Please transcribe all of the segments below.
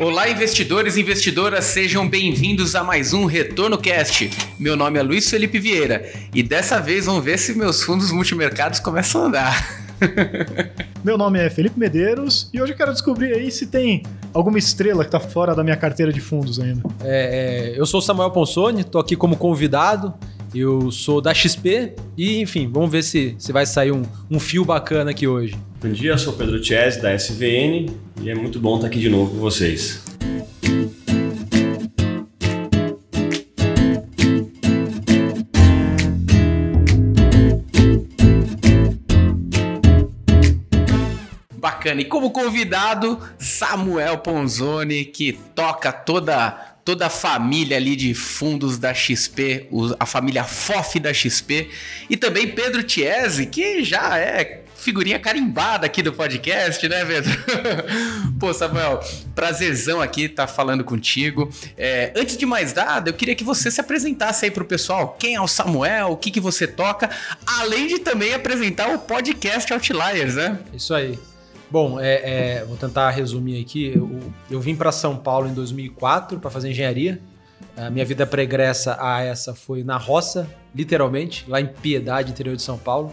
Olá, investidores e investidoras, sejam bem-vindos a mais um Retorno Cast. Meu nome é Luiz Felipe Vieira e dessa vez vamos ver se meus fundos multimercados começam a andar. Meu nome é Felipe Medeiros e hoje eu quero descobrir aí se tem alguma estrela que tá fora da minha carteira de fundos ainda. É, é, eu sou Samuel Ponsoni, tô aqui como convidado. Eu sou da XP e, enfim, vamos ver se, se vai sair um, um fio bacana aqui hoje. Bom dia, eu sou Pedro Chese, da SVN, e é muito bom estar aqui de novo com vocês. Bacana. E como convidado, Samuel Ponzoni, que toca toda toda a família ali de fundos da XP, a família FOF da XP, e também Pedro Tiese, que já é figurinha carimbada aqui do podcast, né, Pedro? Pô, Samuel, prazerzão aqui estar tá falando contigo. É, antes de mais nada, eu queria que você se apresentasse aí pro pessoal. Quem é o Samuel? O que, que você toca? Além de também apresentar o podcast Outliers, né? Isso aí. Bom, é, é, vou tentar resumir aqui. Eu, eu vim para São Paulo em 2004 para fazer engenharia. A minha vida pregressa a essa foi na roça, literalmente, lá em Piedade, interior de São Paulo.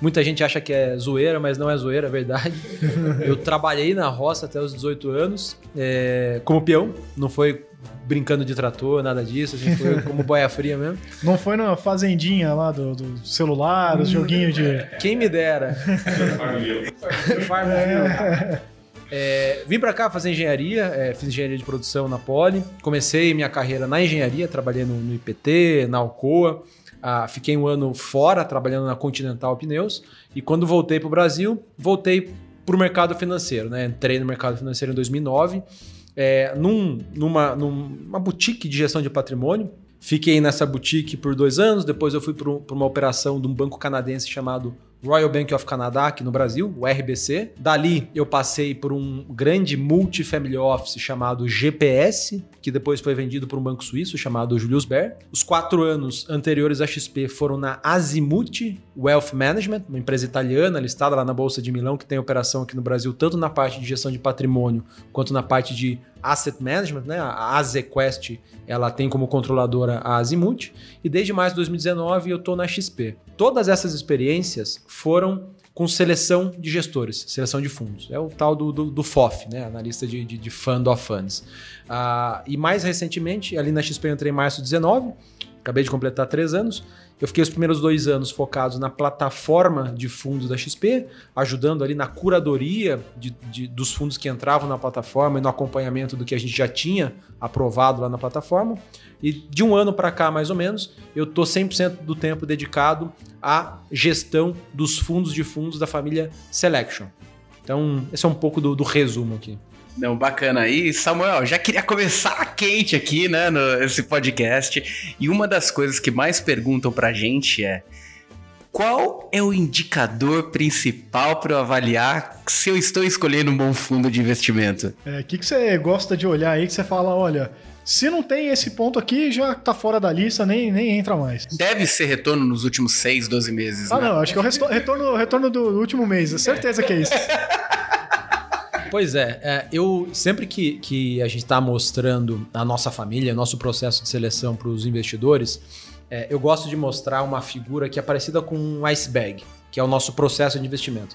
Muita gente acha que é zoeira, mas não é zoeira, é verdade. Eu trabalhei na roça até os 18 anos, é, como peão. Não foi brincando de trator, nada disso. A gente foi como boia fria mesmo. Não foi na fazendinha lá do, do celular, os joguinhos de. Quem me dera. Farmville. É, vim para cá fazer engenharia, é, fiz engenharia de produção na Poli. Comecei minha carreira na engenharia, trabalhei no, no IPT, na Alcoa. Ah, fiquei um ano fora trabalhando na Continental Pneus. E quando voltei para o Brasil, voltei para o mercado financeiro. Né? Entrei no mercado financeiro em 2009 é, num, numa, numa boutique de gestão de patrimônio. Fiquei nessa boutique por dois anos, depois eu fui para uma operação de um banco canadense chamado Royal Bank of Canada aqui no Brasil, o RBC. Dali eu passei por um grande multifamily office chamado GPS, que depois foi vendido por um banco suíço chamado Julius Baer. Os quatro anos anteriores à XP foram na Azimuth Wealth Management, uma empresa italiana listada lá na Bolsa de Milão, que tem operação aqui no Brasil tanto na parte de gestão de patrimônio quanto na parte de asset management, né? A AZQuest, ela tem como controladora a Azimuth, e desde mais de 2019 eu estou na XP. Todas essas experiências foram com seleção de gestores, seleção de fundos. É o tal do, do, do FOF, né? analista de, de, de Fund of Funds. Ah, e mais recentemente, ali na XP eu entrei em março de 19, acabei de completar três anos, eu fiquei os primeiros dois anos focados na plataforma de fundos da XP, ajudando ali na curadoria de, de, dos fundos que entravam na plataforma e no acompanhamento do que a gente já tinha aprovado lá na plataforma. E de um ano para cá, mais ou menos, eu estou 100% do tempo dedicado à gestão dos fundos de fundos da família Selection. Então, esse é um pouco do, do resumo aqui. Não, bacana aí. Samuel, já queria começar quente aqui, né, nesse podcast. E uma das coisas que mais perguntam pra gente é: qual é o indicador principal para eu avaliar se eu estou escolhendo um bom fundo de investimento? É, o que, que você gosta de olhar aí que você fala, olha, se não tem esse ponto aqui, já tá fora da lista, nem, nem entra mais. Deve ser retorno nos últimos 6, 12 meses. Ah, né? não, acho que é o retorno, retorno do último mês, certeza que é isso. Pois é, é, eu sempre que, que a gente está mostrando a nossa família, nosso processo de seleção para os investidores, é, eu gosto de mostrar uma figura que é parecida com um iceberg, que é o nosso processo de investimento.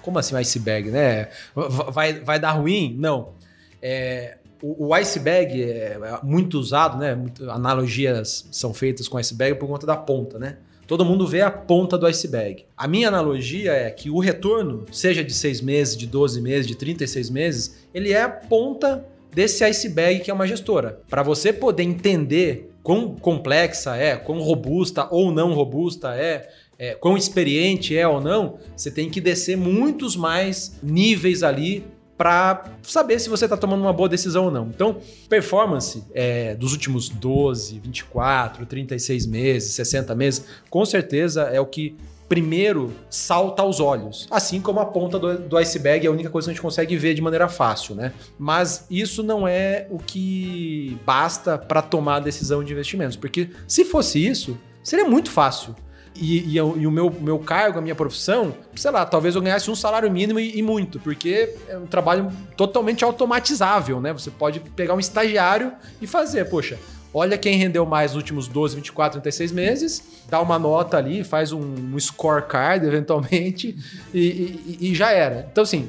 Como assim iceberg, né? Vai, vai dar ruim? Não. É, o, o, iceberg é muito usado, né? Analogias são feitas com iceberg por conta da ponta, né? Todo mundo vê a ponta do iceberg. A minha analogia é que o retorno, seja de 6 meses, de 12 meses, de 36 meses, ele é a ponta desse iceberg que é uma gestora. Para você poder entender quão complexa é, quão robusta ou não robusta é, é, quão experiente é ou não, você tem que descer muitos mais níveis ali para saber se você está tomando uma boa decisão ou não. Então, performance é, dos últimos 12, 24, 36 meses, 60 meses, com certeza é o que primeiro salta aos olhos. Assim como a ponta do, do, iceberg é a única coisa que a gente consegue ver de maneira fácil, né? Mas isso não é o que basta para tomar a decisão de investimentos. Porque se fosse isso, seria muito fácil. E, e, e o meu, meu cargo, a minha profissão, sei lá, talvez eu ganhasse um salário mínimo e, e muito, porque é um trabalho totalmente automatizável, né? Você pode pegar um estagiário e fazer, poxa. Olha quem rendeu mais nos últimos 12, 24, 36 meses, dá uma nota ali, faz um, um scorecard eventualmente e já era. Então, assim,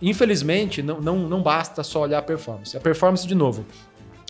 infelizmente, não, não, não basta só olhar a performance. A performance, de novo,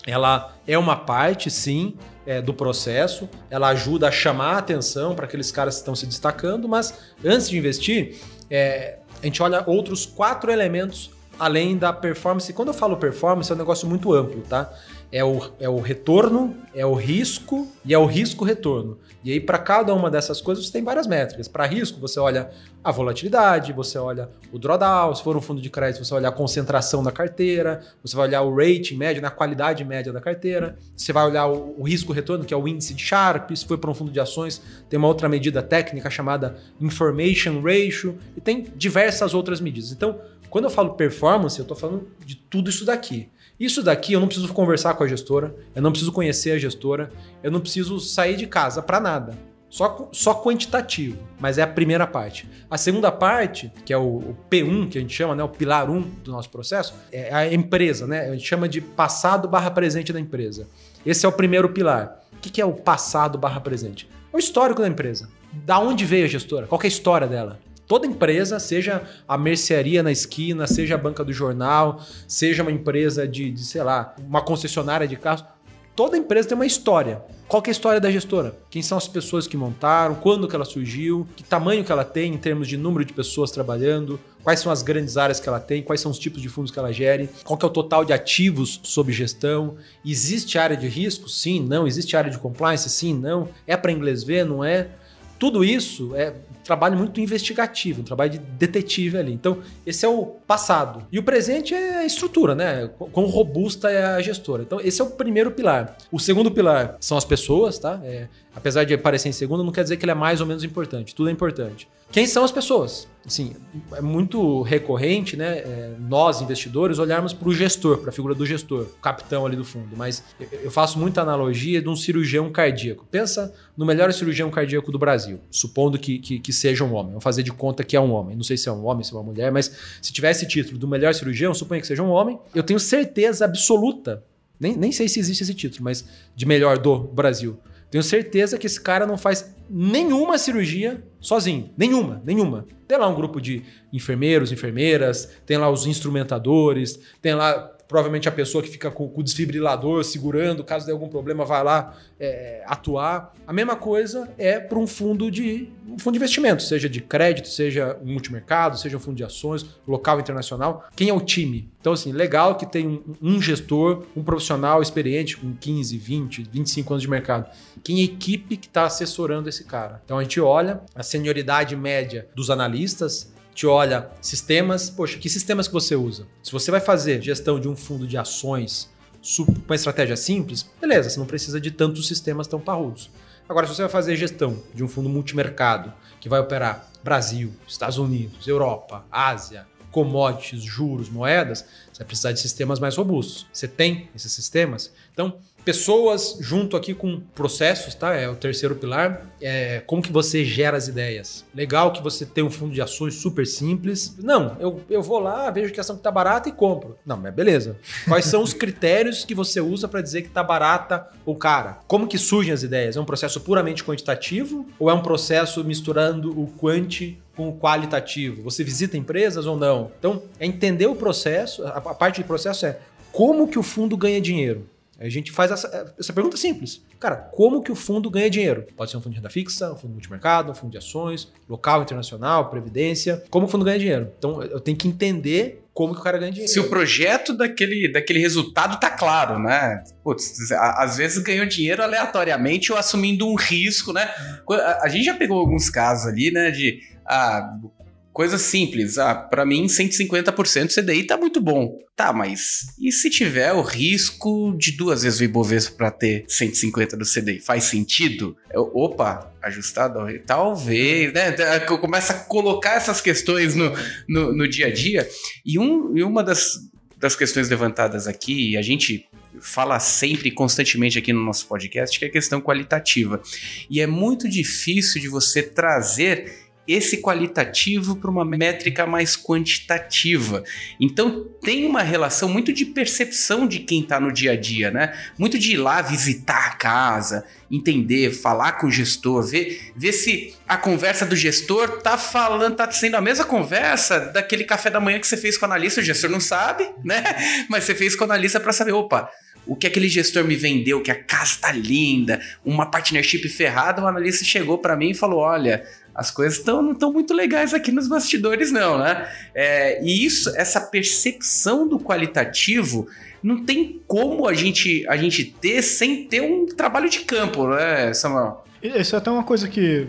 ela é uma parte, sim, é, do processo, ela ajuda a chamar a atenção para aqueles caras que estão se destacando, mas antes de investir, é, a gente olha outros quatro elementos além da performance. Quando eu falo performance, é um negócio muito amplo, tá? É o, é o retorno, é o risco e é o risco-retorno. E aí, para cada uma dessas coisas, você tem várias métricas. Para risco, você olha a volatilidade, você olha o drawdown, se for um fundo de crédito, você vai olhar a concentração da carteira, você vai olhar o rating médio, na qualidade média da carteira, você vai olhar o, o risco-retorno, que é o índice de Sharpe, se for para um fundo de ações, tem uma outra medida técnica chamada Information Ratio, e tem diversas outras medidas. Então, quando eu falo performance, eu estou falando de tudo isso daqui. Isso daqui eu não preciso conversar com a gestora, eu não preciso conhecer a gestora, eu não preciso sair de casa para nada. Só, só quantitativo, mas é a primeira parte. A segunda parte, que é o, o P1, que a gente chama, né, o pilar 1 do nosso processo, é a empresa, né? A gente chama de passado barra presente da empresa. Esse é o primeiro pilar. O que que é o passado barra presente? É o histórico da empresa. Da onde veio a gestora? Qual é a história dela? Toda empresa, seja a mercearia na esquina, seja a banca do jornal, seja uma empresa de, de, sei lá, uma concessionária de carros, toda empresa tem uma história. Qual é a história da gestora? Quem são as pessoas que montaram, quando que ela surgiu, que tamanho que ela tem em termos de número de pessoas trabalhando, quais são as grandes áreas que ela tem, quais são os tipos de fundos que ela gere, qual é o total de ativos sob gestão, existe área de risco? Sim, não, existe área de compliance? Sim, não, é para inglês ver, não é? Tudo isso é trabalho muito investigativo, um trabalho de detetive ali. Então, esse é o passado. E o presente é a estrutura, né? Qu- Quão robusta é a gestora. Então, esse é o primeiro pilar. O segundo pilar são as pessoas, tá? É, apesar de aparecer em segundo, não quer dizer que ele é mais ou menos importante. Tudo é importante. Quem são as pessoas? Assim, é muito recorrente, né? é, nós, investidores, olharmos para o gestor, para a figura do gestor, o capitão ali do fundo. Mas eu- faço muita analogia de um cirurgião cardíaco. Pensa no melhor cirurgião cardíaco do Brasil, supondo que, que, que seja um homem. Vou fazer de conta que é um homem. Não sei se é um homem, se é uma mulher, mas se tivesse título do melhor cirurgião, suponha que seja um homem, eu tenho certeza absoluta, nem, nem sei se existe esse título, mas de melhor do Brasil. Tenho certeza que esse cara não faz nenhuma cirurgia sozinho. Nenhuma, nenhuma. Tem lá um grupo de enfermeiros, enfermeiras, tem lá os instrumentadores, tem lá provavelmente a pessoa que fica com, com o desfibrilador segurando, caso dê algum problema, vai lá é, atuar. A mesma coisa é para um fundo de um fundo de investimento, seja de crédito, seja um multimercado, seja um fundo de ações, local internacional. Quem é o time? Então, assim, legal que tem um, um gestor, um profissional experiente com 15, 20, 25 anos de mercado. Quem é a equipe que está assessorando esse cara? Então a gente olha a senioridade média dos analistas, gente olha sistemas. Poxa, que sistemas que você usa? Se você vai fazer gestão de um fundo de ações com uma estratégia simples, beleza, você não precisa de tantos sistemas tão parrudos. Agora, se você vai fazer gestão de um fundo multimercado que vai operar Brasil, Estados Unidos, Europa, Ásia, commodities, juros, moedas, você vai precisar de sistemas mais robustos. Você tem esses sistemas? Então, pessoas junto aqui com processos, tá? É o terceiro pilar. É como que você gera as ideias. Legal que você tem um fundo de ações super simples. Não, eu, eu vou lá, vejo que a ação que tá barata e compro. Não, mas beleza. Quais são os critérios que você usa para dizer que tá barata ou cara? Como que surgem as ideias? É um processo puramente quantitativo ou é um processo misturando o quanti com o qualitativo? Você visita empresas ou não? Então, é entender o processo, a, a parte de processo é como que o fundo ganha dinheiro. A gente faz essa, essa pergunta simples. Cara, como que o fundo ganha dinheiro? Pode ser um fundo de renda fixa, um fundo multimercado, um fundo de ações, local, internacional, previdência. Como o fundo ganha dinheiro? Então, eu tenho que entender como que o cara ganha dinheiro. Se o projeto daquele, daquele resultado tá claro, né? Putz, às vezes ganhou dinheiro aleatoriamente ou assumindo um risco, né? A, gente já pegou alguns casos ali, né? De ah, coisas simples. Ah, para mim, 150% CDI tá muito bom. Tá, mas e se tiver o risco de duas vezes o Ibovespa para ter 150 do CDI? Faz sentido? Eu- opa, ajustado? Talvez, né? Começa a colocar essas questões no, no, no dia a dia. E, um, e uma das, das questões levantadas aqui, a gente fala sempre, constantemente aqui no nosso podcast, que é a questão qualitativa. E é muito difícil de você trazer esse qualitativo para uma métrica mais quantitativa. Então tem uma relação muito de percepção de quem está no dia a dia, né? Muito de ir lá visitar a casa, entender, falar com o gestor, ver, ver se a conversa do gestor tá falando, tá sendo a mesma conversa daquele café da manhã que você fez com o analista, o gestor não sabe, né? Mas você fez com o analista para saber, opa, o que aquele gestor me vendeu, que a casa tá linda, uma partnership ferrada, o analista chegou para mim e falou: olha, as coisas tão, não estão muito legais aqui nos bastidores, não, né? É, e isso, essa percepção do qualitativo, não tem como a gente, a gente ter sem ter um trabalho de campo, né, Samuel? Isso é até uma coisa que,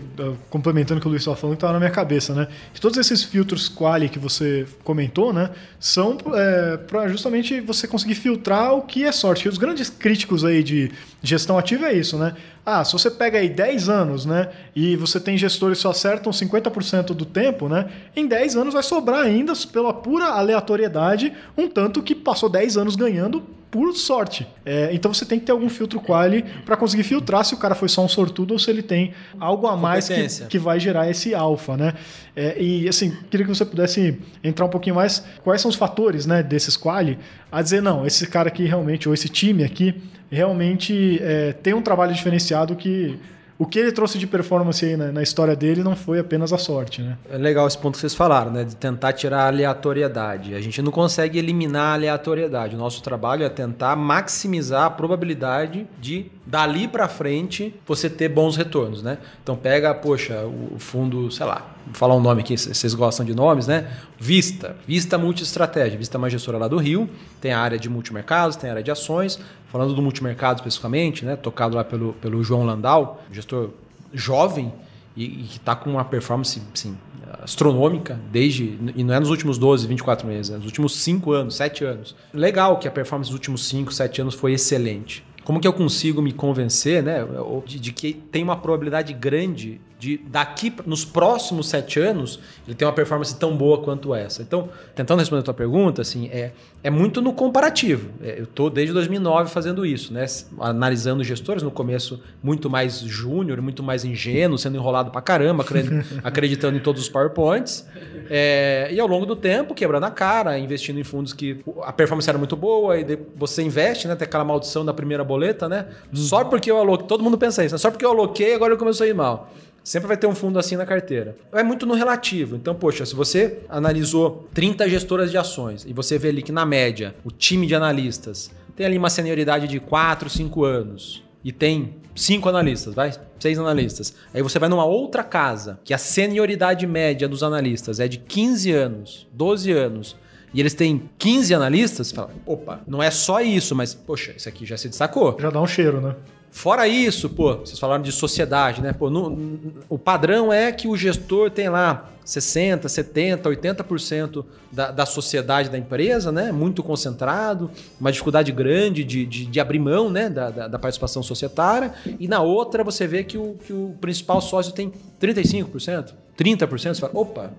complementando o que o Luiz estava falando, estava na minha cabeça, né? Que todos esses filtros quali que você comentou, né? São é, para justamente você conseguir filtrar o que é sorte. E os grandes críticos aí de gestão ativa é isso, né? Ah, se você pega aí 10 anos, né? E você tem gestores que só acertam 50% do tempo, né? Em 10 anos vai sobrar ainda, pela pura aleatoriedade, um tanto que passou 10 anos ganhando por sorte. É, então você tem que ter algum filtro quali para conseguir filtrar se o cara foi só um sortudo ou se ele tem algo a mais que, que vai gerar esse alfa, né? É, e assim, queria que você pudesse entrar um pouquinho mais quais são os fatores, né, desses quali a dizer não, esse cara aqui realmente ou esse time aqui realmente é, tem um trabalho diferenciado que o que ele trouxe de performance aí na, na, história dele não foi apenas a sorte, né? É legal esse ponto que vocês falaram, né? De tentar tirar a aleatoriedade. A gente não consegue eliminar a aleatoriedade. O nosso trabalho é tentar maximizar a probabilidade de dali para frente você ter bons retornos, né? Então pega, poxa, o fundo, sei lá, vou falar um nome aqui, vocês gostam de nomes, né? Vista, Vista Multiestratégia, Vista é uma gestora lá do Rio, tem a área de multimercados, tem a área de ações, falando do multimercado especificamente, né, tocado lá pelo, pelo João Landau, gestor jovem e, e que está com uma performance assim, astronômica desde e não é nos últimos 12, 24 meses, é nos últimos 5 anos, 7 anos. Legal que a performance dos últimos 5, 7 anos foi excelente. Como que eu consigo me convencer, né, de, de que tem uma probabilidade grande de daqui nos próximos sete anos ele ter uma performance tão boa quanto essa. Então, tentando responder a tua pergunta, assim, é, é muito no comparativo. É, eu estou desde 2009 fazendo isso, né? Analisando gestores no começo muito mais júnior, muito mais ingênuo, sendo enrolado pra caramba, acreditando em todos os PowerPoints. É, e ao longo do tempo, quebrando a cara, investindo em fundos que a performance era muito boa, e você investe, né? Tem aquela maldição da primeira boleta, né? Só porque eu aloquei, todo mundo pensa isso, né? só porque eu aloquei, agora eu começou a ir mal. Sempre vai ter um fundo assim na carteira. É muito no relativo. Então, poxa, se você analisou 30 gestoras de ações e você vê ali que na média o time de analistas tem ali uma senioridade de 4, 5 anos e tem cinco analistas, vai? Seis analistas. Aí você vai numa outra casa que a senioridade média dos analistas é de 15 anos, 12 anos. E eles têm 15 analistas, fala, opa, não é só isso, mas, poxa, isso aqui já se destacou. Já dá um cheiro, né? Fora isso, pô, vocês falaram de sociedade, né? Pô, no, o padrão é que o gestor tem lá 60, 70, 80% da, da sociedade da empresa, né? Muito concentrado, uma dificuldade grande de, de, de abrir mão né? Da, da, da, participação societária. E na outra você vê que o, que o principal sócio tem 35%, 30%. Você fala, opa,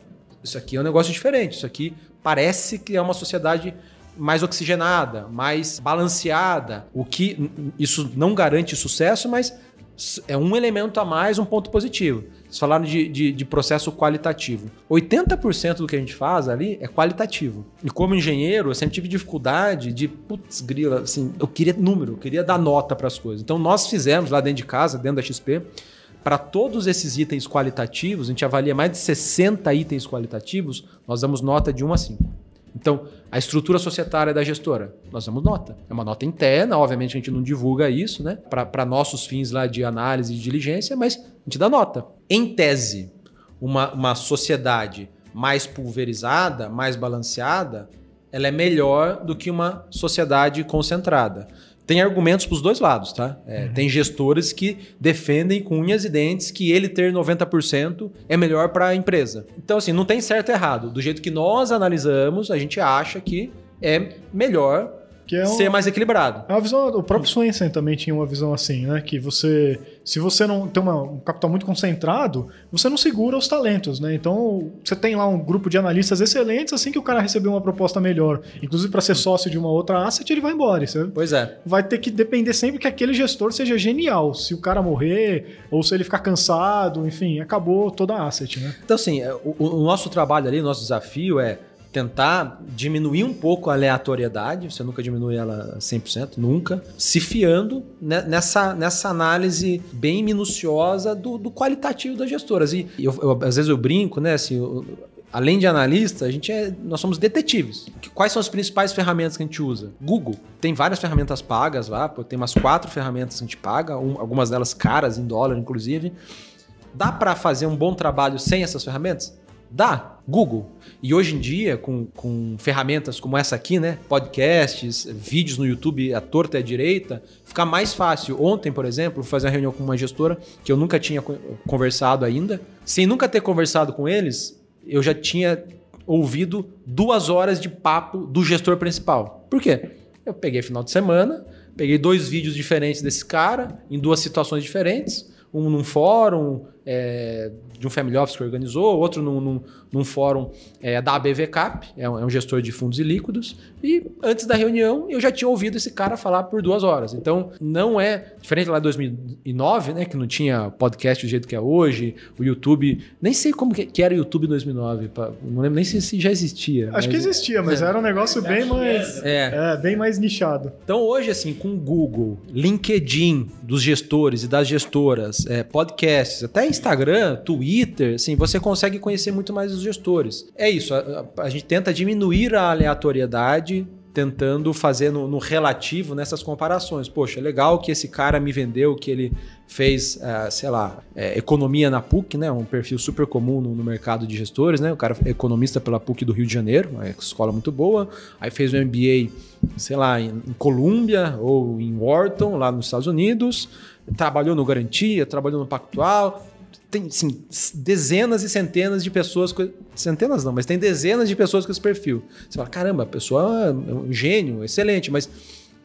isso aqui é um negócio diferente, isso aqui parece que é uma sociedade mais oxigenada, mais balanceada, o que isso não garante sucesso, mas é um elemento a mais, um ponto positivo. Vocês falaram de, de, de, processo qualitativo. 80% do que a gente faz ali é qualitativo. E como engenheiro, eu sempre tive dificuldade de, putz, grila, assim, eu queria número, eu queria dar nota para as coisas. Então nós fizemos lá dentro de casa, dentro da XP, para todos esses itens qualitativos, a gente avalia mais de 60 itens qualitativos, nós damos nota de 1 a 5. Então, a estrutura societária da gestora, nós damos nota. É uma nota interna, obviamente a gente não divulga isso, né? Para nossos fins lá de análise e de diligência, mas a gente dá nota. Em tese, uma, uma sociedade mais pulverizada, mais balanceada, ela é melhor do que uma sociedade concentrada tem argumentos para os dois lados, tá? É, uhum. Tem gestores que defendem com unhas e dentes que ele ter 90% é melhor para a empresa. Então, assim, não tem certo e errado. Do jeito que nós analisamos, a gente acha que é melhor Que é um- ser mais equilibrado. É uma visão, o próprio Swensen também tinha uma visão assim, né? Que você, se você não tem uma- um capital muito concentrado, você não segura os talentos, né? Então, você tem lá um grupo de analistas excelentes, assim que o cara receber uma proposta melhor, inclusive para ser sócio de uma outra asset, ele vai embora. Você Pois é. vai ter que depender sempre que aquele gestor seja genial. Se o cara morrer, ou se ele ficar cansado, enfim, acabou toda a asset, né? Então, assim, é, o, o nosso trabalho ali, o nosso desafio é tentar diminuir um pouco a aleatoriedade, você nunca diminui ela 100%, nunca, se fiando ne- nessa, nessa análise bem minuciosa do, do qualitativo das gestoras. E eu- eu- às vezes eu brinco, né, assim, eu- além de analista, a gente é, nós somos detetives. Quais são as principais ferramentas que a gente usa? Google. Tem várias ferramentas pagas lá, tem umas quatro ferramentas que a gente paga, um- algumas delas caras, em dólar, inclusive. Dá para fazer um bom trabalho sem essas ferramentas? Dá. Google. E hoje em dia, com, com ferramentas como essa aqui, né? Podcasts, vídeos no YouTube à torta e à direita, fica mais fácil. Ontem, por exemplo, fazer uma reunião com uma gestora que eu nunca tinha co- conversado ainda. Sem nunca ter conversado com eles, eu já tinha ouvido duas horas de papo do gestor principal. Por quê? Eu peguei final de semana, peguei dois vídeos diferentes desse cara, em duas situações diferentes. Um num fórum é, de um family office que organizou, outro num, num- num fórum é, da ABV Cap, é um, é um gestor de fundos e líquidos. E antes da reunião, eu já tinha ouvido esse cara falar por duas horas. Então, não é diferente lá de 2009, né, que não tinha podcast do jeito que é hoje, o YouTube. Nem sei como que, que era o YouTube em 2009, pá, não lembro nem se, se já existia. Acho que mas- existia, mas era um negócio bem mais. É. É, bem mais nichado. Então hoje, assim, com o Google, LinkedIn dos gestores e das gestoras, é, podcasts, até Instagram, Twitter, assim, você consegue conhecer muito mais os gestores. É isso, a, a- a gente tenta diminuir a aleatoriedade tentando fazer no, no relativo nessas comparações. Poxa, é legal que esse cara me vendeu, que ele fez, ah, sei lá, é, economia na PUC, né? Um perfil super comum no, no mercado de gestores, né? O cara é economista pela PUC do Rio de Janeiro, uma escola muito boa. Aí fez o MBA, sei lá, em, em Colômbia ou em Wharton, lá nos Estados Unidos. Trabalhou no Garantia, trabalhou no Pactual. Tem, assim, dezenas e centenas de pessoas, com- centenas não, mas tem dezenas de pessoas com esse perfil. Você fala, caramba, a pessoa é um gênio, excelente, mas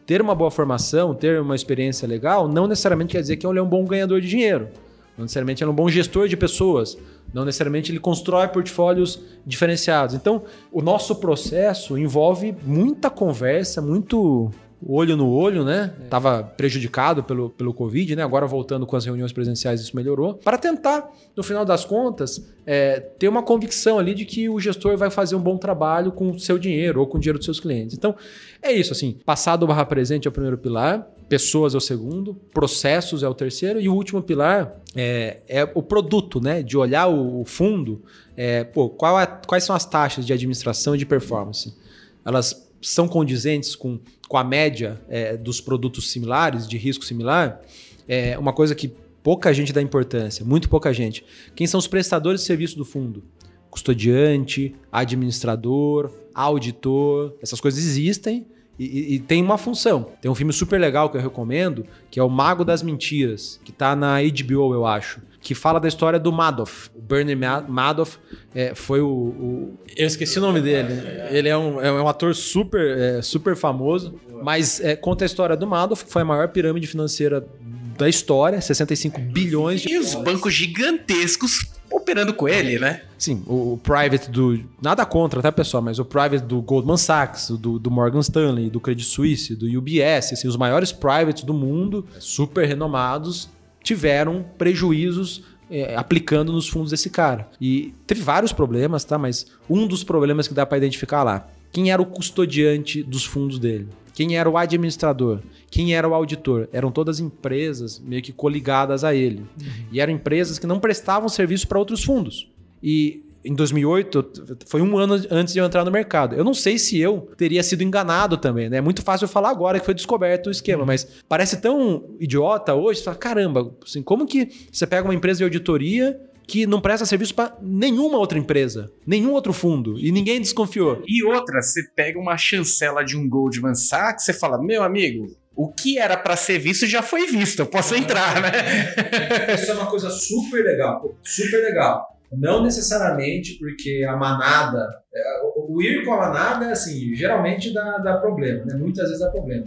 ter uma boa formação, ter uma experiência legal, não necessariamente quer dizer que ele é um bom ganhador de dinheiro. Não necessariamente ele é um bom gestor de pessoas. Não necessariamente ele constrói portfólios diferenciados. Então, o nosso processo envolve muita conversa, muito olho no olho, né? Tava prejudicado pelo, pelo Covid, né? Agora voltando com as reuniões presenciais, isso melhorou. Para tentar, no final das contas, é, ter uma convicção ali de que o gestor vai fazer um bom trabalho com o seu dinheiro ou com o dinheiro dos seus clientes. Então, é isso, assim. Passado barra presente é o primeiro pilar, pessoas é o segundo, processos é o terceiro, e o último pilar é, é o produto, né? De olhar o, o fundo, é, pô, qual é- quais são as taxas de administração e de performance? Elas são condizentes com, com a média é, dos produtos similares, de risco similar? É uma coisa que pouca gente dá importância, muito pouca gente. Quem são os prestadores de serviço do fundo? Custodiante, administrador, auditor, essas coisas existem e, e- e tem uma função. Tem um filme super legal que eu recomendo, que é O Mago das Mentiras, que tá na HBO, eu acho, que fala da história do Madoff. O Bernie Ma- Madoff é, foi o, o- Eu esqueci o nome dele. Ele é um, é um ator super, é, super famoso, mas é, conta a história do Madoff, que foi a maior pirâmide financeira da história, 65 bilhões de E os bancos gigantescos operando com ele, né? Sim, o, o private do. Nada contra, tá, pessoal? Mas o private do Goldman Sachs, do, do Morgan Stanley, do Credit Suisse, do UBS, assim, os maiores privates do mundo, super renomados, tiveram prejuízos é, aplicando nos fundos desse cara. E teve vários problemas, tá? Mas um dos problemas que dá para identificar lá. Quem era o custodiante dos fundos dele? Quem era o administrador? Quem era o auditor? Eram todas empresas meio que coligadas a ele. E eram empresas que não prestavam serviço para outros fundos. E em 2008, eu- foi um ano antes de eu entrar no mercado. Eu não sei se eu teria sido enganado também, né? É muito fácil eu falar agora que foi descoberto o esquema, mas parece tão idiota hoje. Você fala, caramba, assim, como que você pega uma empresa de auditoria que não presta serviço para nenhuma outra empresa, nenhum outro fundo, e ninguém desconfiou? E outra, você pega uma chancela de um Goldman Sachs, você fala, meu amigo, o que era pra ser visto já foi visto, eu posso entrar, né? Isso é uma coisa super legal, super legal. Não necessariamente porque a manada. é, o- ir com a manada, assim, geralmente dá, dá problema, né? Muitas vezes dá problema.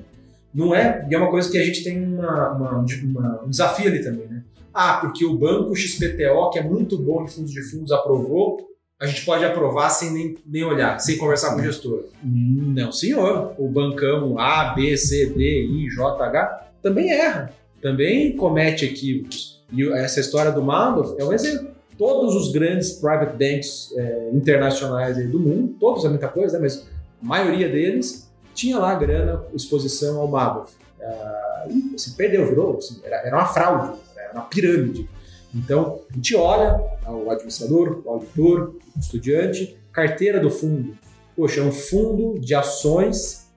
Não é, e é uma coisa que a gente tem uma- uma- uma- um desafio ali também, né? Ah, porque o banco XPTO, que é muito bom em fundos de fundos, aprovou, a gente pode aprovar sem nem, nem olhar, sem conversar com o gestor. Não, senhor. O bancão A, B, C, D, I, J, H também erra, também comete equívocos. E essa história do Madoff é um exemplo. Todos os grandes private banks eh, internacionais do mundo, todos é muita coisa, né? mas a maioria deles tinha lá grana, exposição ao Madoff. Ah, e se perdeu, virou, assim, era, era uma fraude, era uma pirâmide. Então, a gente olha o administrador, o auditor, o estudante, carteira do fundo. Poxa, é um fundo de ações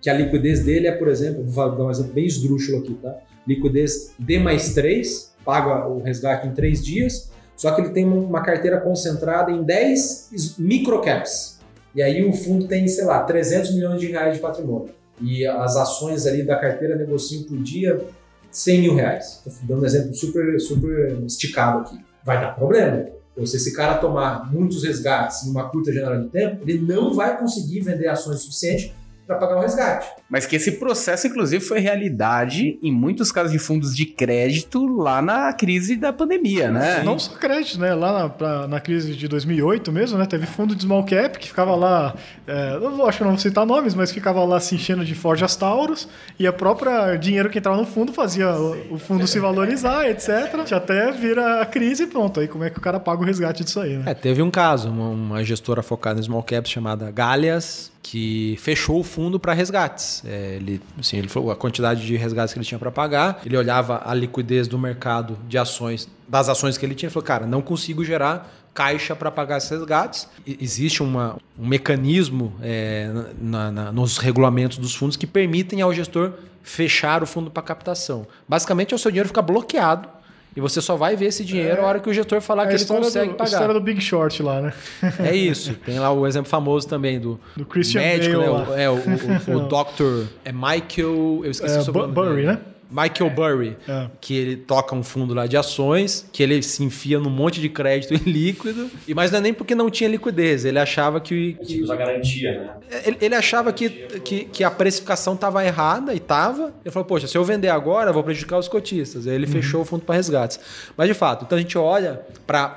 que a liquidez dele é, por exemplo, vou dar um exemplo bem esdrúxulo aqui, tá? Liquidez D mais 3, paga o resgate em 3 dias, só que ele tem uma carteira concentrada em 10 is- microcaps. E aí o fundo tem, sei lá, 300 milhões de reais de patrimônio. E as ações ali da carteira negociam por dia 100 mil reais. Estou dando um exemplo super, super esticado aqui. Vai dar problema. Se esse cara tomar muitos resgates em uma curta janela de tempo, ele não vai conseguir vender ações suficientes para pagar o resgate. Mas que esse processo, inclusive, foi realidade em muitos casos de fundos de crédito lá na crise da pandemia, né? Não só crédito, né? Lá na, pra- na crise de 2008 mesmo, né? Teve fundo de small cap que ficava lá, é, eu não- acho que eu não vou citar nomes, mas ficava lá se enchendo de Forjas Taurus e a própria dinheiro que entrava no fundo fazia o, o fundo se valorizar, etc. Até vira a crise e pronto. Aí como é que o cara paga o resgate disso aí, né? É, teve um caso, uma, uma gestora focada em small caps chamada Galias, que fechou o fundo para resgates. É, ele, assim, ele falou a quantidade de resgates que ele tinha para pagar, ele olhava a liquidez do mercado de ações, das ações que ele tinha, e falou, cara, não consigo gerar caixa para pagar esses resgates. Existe uma, um mecanismo é, na- na- nos regulamentos dos fundos que permitem ao gestor fechar o fundo para captação. Basicamente, o seu dinheiro fica bloqueado e você só vai ver esse dinheiro a hora que o gestor falar É que a ele consegue do, a pagar. história do Big Short lá, né? É isso. Tem lá o exemplo famoso também do, Do Christian médico, Bale né? O, é, o, o, o Dr. É Michael. Eu esqueci É, o sobrenome Bu- Burry, né? Michael Burry. É. Que ele toca um fundo lá de ações, que ele se enfia num monte de crédito em líquido. E Mas não é nem porque não tinha liquidez. Ele achava que. A que garantia, né? ele, ele achava que, que, que a precificação estava errada e estava. Ele falou, poxa, se eu vender agora, eu vou prejudicar os cotistas. Aí ele fechou o fundo para resgates. Mas de fato, então a gente olha para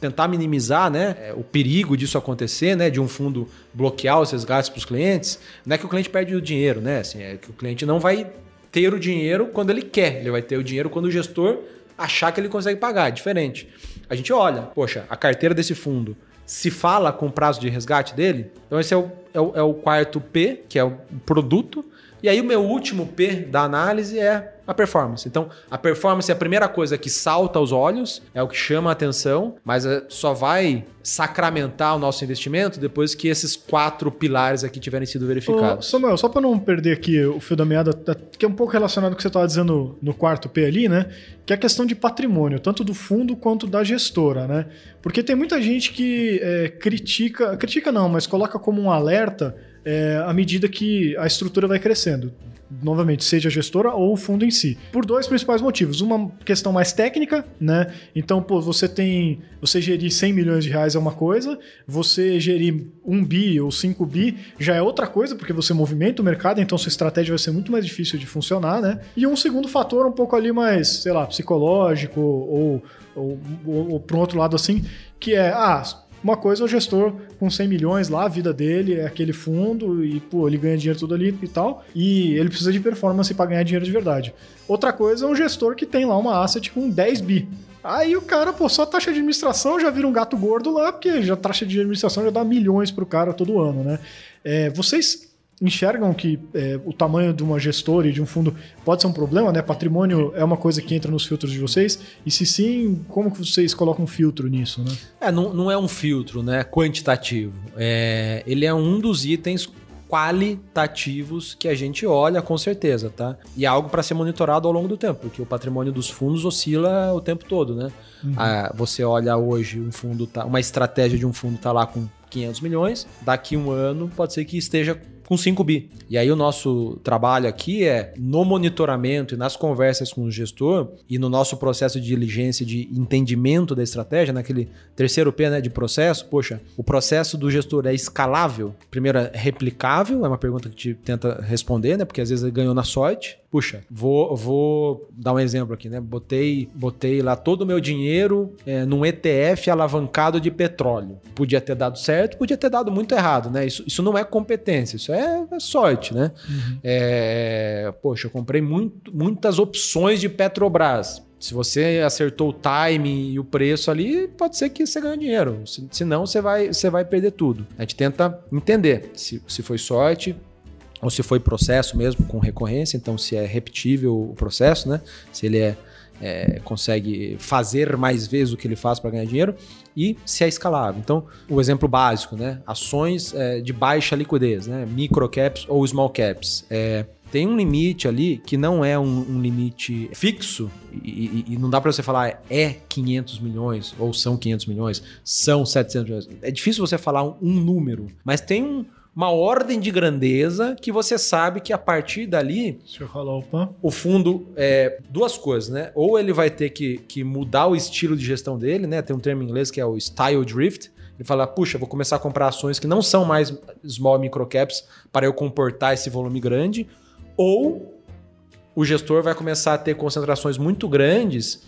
tentar minimizar né, é, o perigo disso acontecer, né, de um fundo bloquear os resgates para os clientes. Não é que o cliente perde o dinheiro, né? Assim, é que o cliente não vai ter o dinheiro quando ele quer. Ele vai ter o dinheiro quando o gestor achar que ele consegue pagar. É diferente. A gente olha, poxa, a carteira desse fundo se fala com o prazo de resgate dele. Então esse é o, é o, é o quarto P, que é o produto. E aí o meu último P da análise é a performance. Então, a performance é a primeira coisa que salta aos olhos, é o que chama a atenção, mas é, só vai sacramentar o nosso investimento depois que esses quatro pilares aqui tiverem sido Ô, verificados. Samuel, só para não perder aqui o fio da meada, tá- que é um pouco relacionado com o que você estava dizendo no quarto P ali, né? Que é a questão de patrimônio, tanto do fundo quanto da gestora, né? Porque tem muita gente que é, critica, critica não, mas coloca como um alerta é, à medida que a estrutura vai crescendo. Novamente, seja a gestora ou o fundo em si. Por dois principais motivos. Uma questão mais técnica, né? Então, pô, você tem. Você gerir 100 milhões de reais é uma coisa, você gerir 1 bi ou 5 bi já é outra coisa, porque você movimenta o mercado, então sua estratégia vai ser muito mais difícil de funcionar, né? E um segundo fator um pouco ali mais, sei lá, psicológico ou, ou, ou, ou para um outro lado assim, que é, ah, uma coisa é o gestor com 100 milhões lá, a vida dele é aquele fundo e, pô, ele ganha dinheiro tudo ali e tal, e ele precisa de performance para ganhar dinheiro de verdade. Outra coisa é um gestor que tem lá uma asset com 10 bi. Aí o cara, pô, só taxa de administração já vira um gato gordo lá, porque já taxa de administração já dá milhões pro cara todo ano, né? É, vocês enxergam que é, o tamanho de uma gestora e de um fundo pode ser um problema, né? Patrimônio é uma coisa que entra nos filtros de vocês? E se sim, como que vocês colocam um filtro nisso, né? É, não, não é um filtro né, quantitativo. É, ele é um dos itens qualitativos que a gente olha com certeza, tá? E é algo para ser monitorado ao longo do tempo, porque o patrimônio dos fundos oscila o tempo todo, né? Ah, você olha hoje um fundo tá, uma estratégia de um fundo tá lá com 500 milhões, daqui um ano pode ser que esteja com 5 bi. E aí o nosso trabalho aqui é no monitoramento e nas conversas com o gestor e no nosso processo de diligência de entendimento da estratégia, naquele terceiro P né, de processo, poxa, o processo do gestor é escalável? Primeiro, é replicável, é uma pergunta que a gente tenta responder, né? Porque às vezes ele ganhou na sorte. Puxa, vou, vou dar um exemplo aqui, né? Botei, botei lá todo o meu dinheiro é, num ETF alavancado de petróleo. Podia ter dado certo, podia ter dado muito errado, né? Isso, isso não é competência, isso é, é sorte, né? Uhum. É, poxa, eu comprei muito, muitas opções de Petrobras. Se você acertou o time e o preço ali, pode ser que você ganhe dinheiro. Se, senão, você vai, você vai perder tudo. A gente tenta entender se, se foi sorte, ou se foi processo mesmo com recorrência, então se é repetível o processo, né? Se ele é, é consegue fazer mais vezes o que ele faz para ganhar dinheiro e se é escalável. Então, o exemplo básico, né? Ações é, de baixa liquidez, né? Microcaps ou small caps. É, tem um limite ali que não é um, um limite fixo e, e, e não dá para você falar é 500 milhões ou são 500 milhões, são 700 milhões. É difícil você falar um, um número, mas tem um uma ordem de grandeza que você sabe que a partir dali. Deixa eu falar, opa. O fundo é duas coisas, né? Ou ele vai ter que, que mudar o estilo de gestão dele, né? Tem um termo em inglês que é o style drift. Ele fala, puxa, vou começar a comprar ações que não são mais small microcaps para eu comportar esse volume grande. Ou o gestor vai começar a ter concentrações muito grandes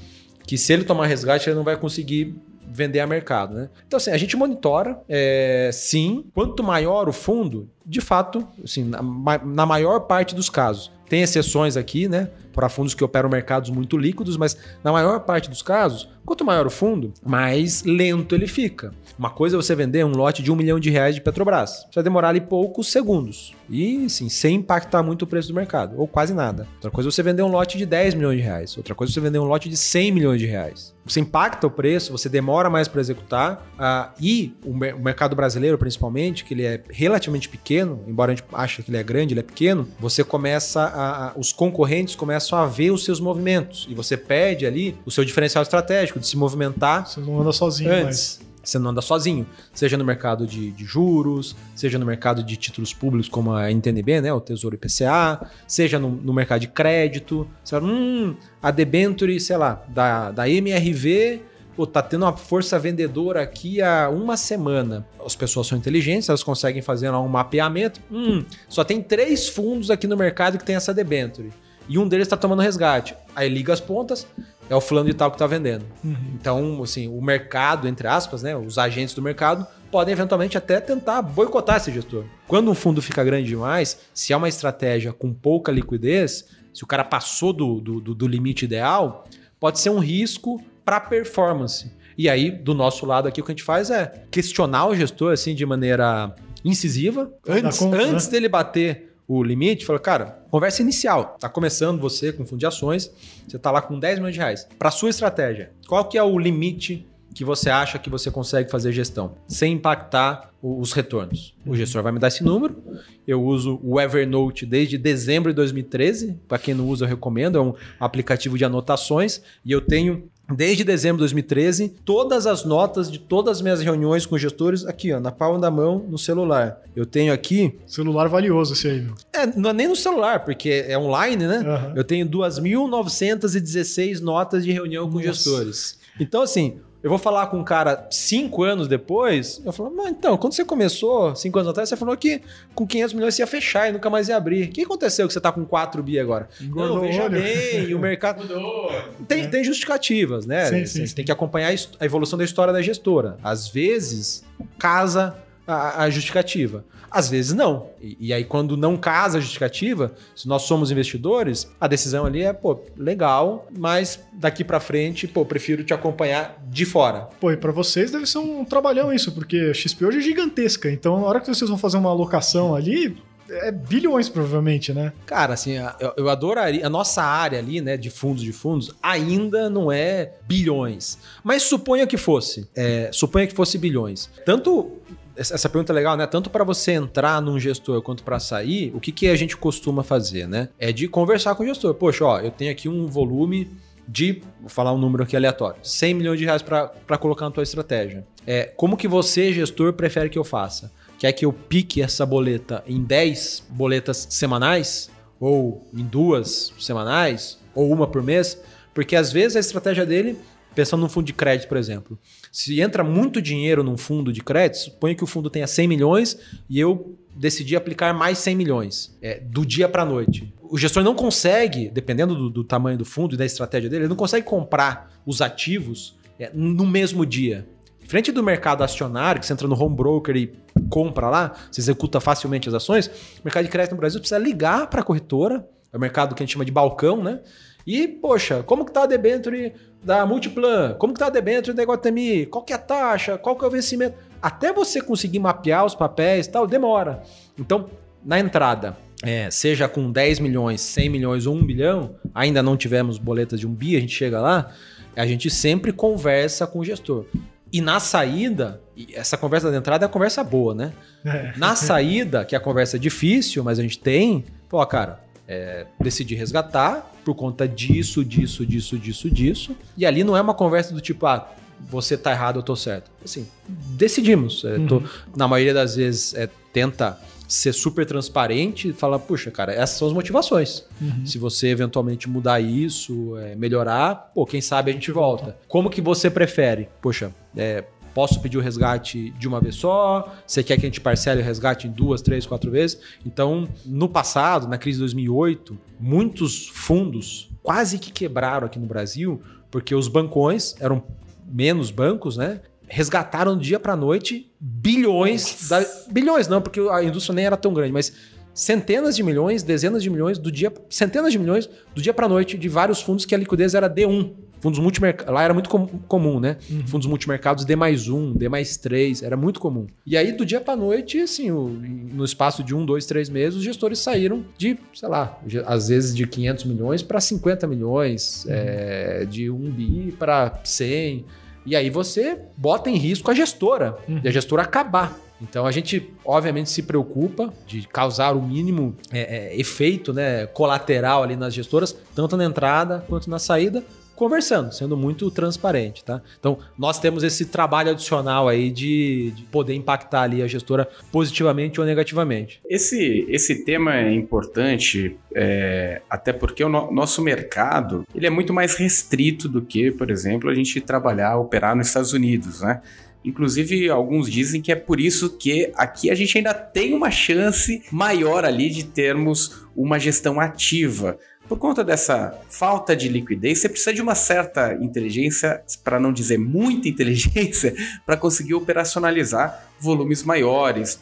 que se ele tomar resgate ele não vai conseguir vender a mercado, né? Então, assim, a gente monitora, é, sim. Quanto maior o fundo, de fato, assim, na, na maior parte dos casos. Tem exceções aqui, né? Para fundos que operam mercados muito líquidos, mas na maior parte dos casos, quanto maior o fundo, mais lento ele fica. Uma coisa é você vender um lote de um milhão de reais de Petrobras. Você vai demorar ali poucos segundos. E, sim, sem impactar muito o preço do mercado, ou quase nada. Outra coisa é você vender um lote de 10 milhões de reais. Outra coisa é você vender um lote de 100 milhões de reais. Você impacta o preço, você demora mais para executar. Uh, e o, mer o, mercado brasileiro, principalmente, que ele é relativamente pequeno, embora a gente ache que ele é grande, ele é pequeno, você começa a, a. Os concorrentes começam a ver os seus movimentos. E você perde ali o seu diferencial estratégico de se movimentar. Você não anda sozinho antes. mais. Você não anda sozinho, seja no mercado de, de, juros, seja no mercado de títulos públicos como a NTNB, né, o Tesouro IPCA, seja no, no mercado de crédito. Você fala, hum, a debenture, sei lá, da, da MRV, pô, tá tendo uma força vendedora aqui há uma semana. As pessoas são inteligentes, elas conseguem fazer lá um mapeamento. Hum, só tem três fundos aqui no mercado que tem essa debenture. E um deles está tomando resgate. Aí liga as pontas, é o fulano de tal que está vendendo. Uhum. Então, assim, o mercado, entre aspas, né, os agentes do mercado podem eventualmente até tentar boicotar esse gestor. Quando um fundo fica grande demais, se é uma estratégia com pouca liquidez, se o cara passou do, do, do limite ideal, pode ser um risco para a performance. E aí, do nosso lado aqui, o que a gente faz é questionar o gestor assim de maneira incisiva, antes, conta, antes né? dele bater o limite, falou, cara, conversa inicial. Tá começando você com fundo de ações, você tá lá com 10 milhões de reais. Para sua estratégia, qual que é o limite que você acha que você consegue fazer gestão sem impactar os retornos. O gestor vai me dar esse número. Eu uso o Evernote desde dezembro de 2013. Para quem não usa, eu recomendo. É um aplicativo de anotações e eu tenho desde dezembro de 2013, todas as notas de todas as minhas reuniões com gestores aqui, ó, na palma da mão, no celular. Eu tenho aqui. Celular valioso esse aí, meu. É, não é nem no celular, porque é online, né? Uhum. Eu tenho 2.916 notas de reunião com Nossa. gestores. Então, assim, eu vou falar com um cara cinco anos depois, eu falo, mas então, quando você começou, cinco anos atrás, você falou que com 500 milhões você ia fechar e nunca mais ia abrir. O que aconteceu que você tá com 4 bi agora? Engordou Não, veja bem, o mercado... Mudou. Tem, é. tem justificativas, né? Sim, sim, sim. tem que acompanhar a evolução da história da gestora. Às vezes, casa a, a justificativa. Às vezes não. E, e, aí, quando não casa a justificativa, se nós somos investidores, a decisão ali é, pô, legal, mas daqui para frente, pô, prefiro te acompanhar de fora. Pô, e pra vocês deve ser um trabalhão isso, porque a XP hoje é gigantesca. Então, na hora que vocês vão fazer uma alocação ali, é bilhões, provavelmente, né? Cara, assim, eu, eu, adoraria. A nossa área ali, né, de fundos de fundos, ainda não é bilhões. Mas suponha que fosse. É, suponha que fosse bilhões. Tanto essa pergunta é legal, né? Tanto para você entrar num gestor quanto para sair, o que, que a gente costuma fazer, né? É de conversar com o gestor. Poxa, ó, eu tenho aqui um volume de, vou falar um número aqui aleatório, 100 milhões de reais para colocar na tua estratégia. É, como que você, gestor, prefere que eu faça? Quer que eu pique essa boleta em 10 boletas semanais? Ou em duas semanais? Ou uma por mês? Porque às vezes a estratégia dele, pensando num fundo de crédito, por exemplo, se entra muito dinheiro num fundo de crédito, suponha que o fundo tenha 100 milhões e eu decidi aplicar mais 100 milhões é, do dia para a noite. O gestor não consegue, dependendo do, do, tamanho do fundo e da estratégia dele, ele não consegue comprar os ativos é, no mesmo dia. Frente do mercado acionário, que você entra no home broker e compra lá, você executa facilmente as ações, o mercado de crédito no Brasil precisa ligar para a corretora, é o mercado que a gente chama de balcão, né? E, poxa, como que tá a debenture da Multiplan? Como que tá a debenture da Iguatemi? Qual que é a taxa? Qual que é o vencimento? Até você conseguir mapear os papéis tal, demora. Então, na entrada, é, seja com 10 milhões, 100 milhões ou 1 bilhão, ainda não tivemos boletas de 1 bi, a gente chega lá, a gente sempre conversa com o gestor. E na saída, essa conversa da entrada é a conversa boa, né? É. Na saída, que é a conversa difícil, mas a gente tem, pô, cara, é, decidi resgatar por conta disso, disso, disso, disso, disso. E ali não é uma conversa do tipo, ah, você tá errado, eu tô certo. Assim, decidimos. É, tô, uhum. na maioria das vezes, é, tenta ser super transparente e falar, puxa, cara, essas são as motivações. Uhum. Se você eventualmente mudar isso, é, melhorar, pô, quem sabe a gente volta. Como que você prefere? Poxa, é, Posso pedir o resgate de uma vez só? Você quer que a gente parcele o resgate em duas, três, quatro vezes? Então, no passado, na crise de 2008, muitos fundos quase que quebraram aqui no Brasil, porque os bancões eram menos bancos, né? Resgataram do dia para noite bilhões, da, bilhões não, porque a indústria nem era tão grande, mas centenas de milhões, dezenas de milhões do dia, centenas de milhões do dia para noite de vários fundos que a liquidez era D1. Fundos multimercados. Lá era muito com comum, né? Uhum. Fundos multimercados D mais um, D mais três, era muito comum. E aí, do dia pra noite, assim, o, no espaço de um, dois, três meses, os gestores saíram de, sei lá, às vezes de 500 milhões para 50 milhões, uhum. é, de um bi para 100. E aí você bota em risco a gestora, uhum. e a gestora acabar. Então a gente, obviamente, se preocupa de causar o mínimo é, é, efeito né, colateral ali nas gestoras, tanto na entrada quanto na saída, conversando, sendo muito transparente, tá? Então, nós temos esse trabalho adicional aí de, de poder impactar ali a gestora positivamente ou negativamente. Esse, esse tema é importante, é, até porque o no, nosso mercado ele é muito mais restrito do que, por exemplo, a gente trabalhar, operar nos Estados Unidos, né? Inclusive, alguns dizem que é por isso que aqui a gente ainda tem uma chance maior ali de termos uma gestão ativa. Por conta dessa falta de liquidez, você precisa de uma certa inteligência, para não dizer muita inteligência, para conseguir operacionalizar volumes maiores,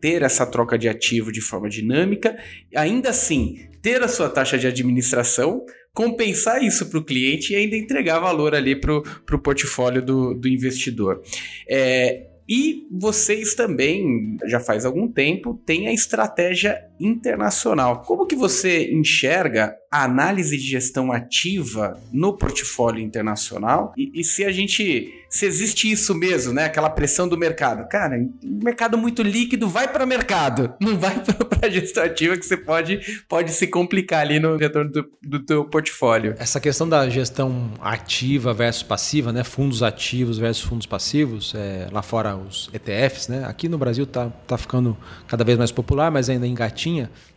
ter essa troca de ativo de forma dinâmica, ainda assim ter a sua taxa de administração, compensar isso para o cliente e ainda entregar valor ali para o portfólio do, do investidor. É, e vocês também, já faz algum tempo, têm a estratégia internacional. Como que você enxerga a análise de gestão ativa no portfólio internacional? E, e se a gente se existe isso mesmo, né? Aquela pressão do mercado. Cara, mercado muito líquido, vai para mercado, não vai para gestão ativa que você pode, pode se complicar ali no retorno do, do teu portfólio. Essa questão da gestão ativa versus passiva, né? Fundos ativos versus fundos passivos, é, lá fora os ETFs, né? Aqui no Brasil tá, tá ficando cada vez mais popular, mas ainda engatinha.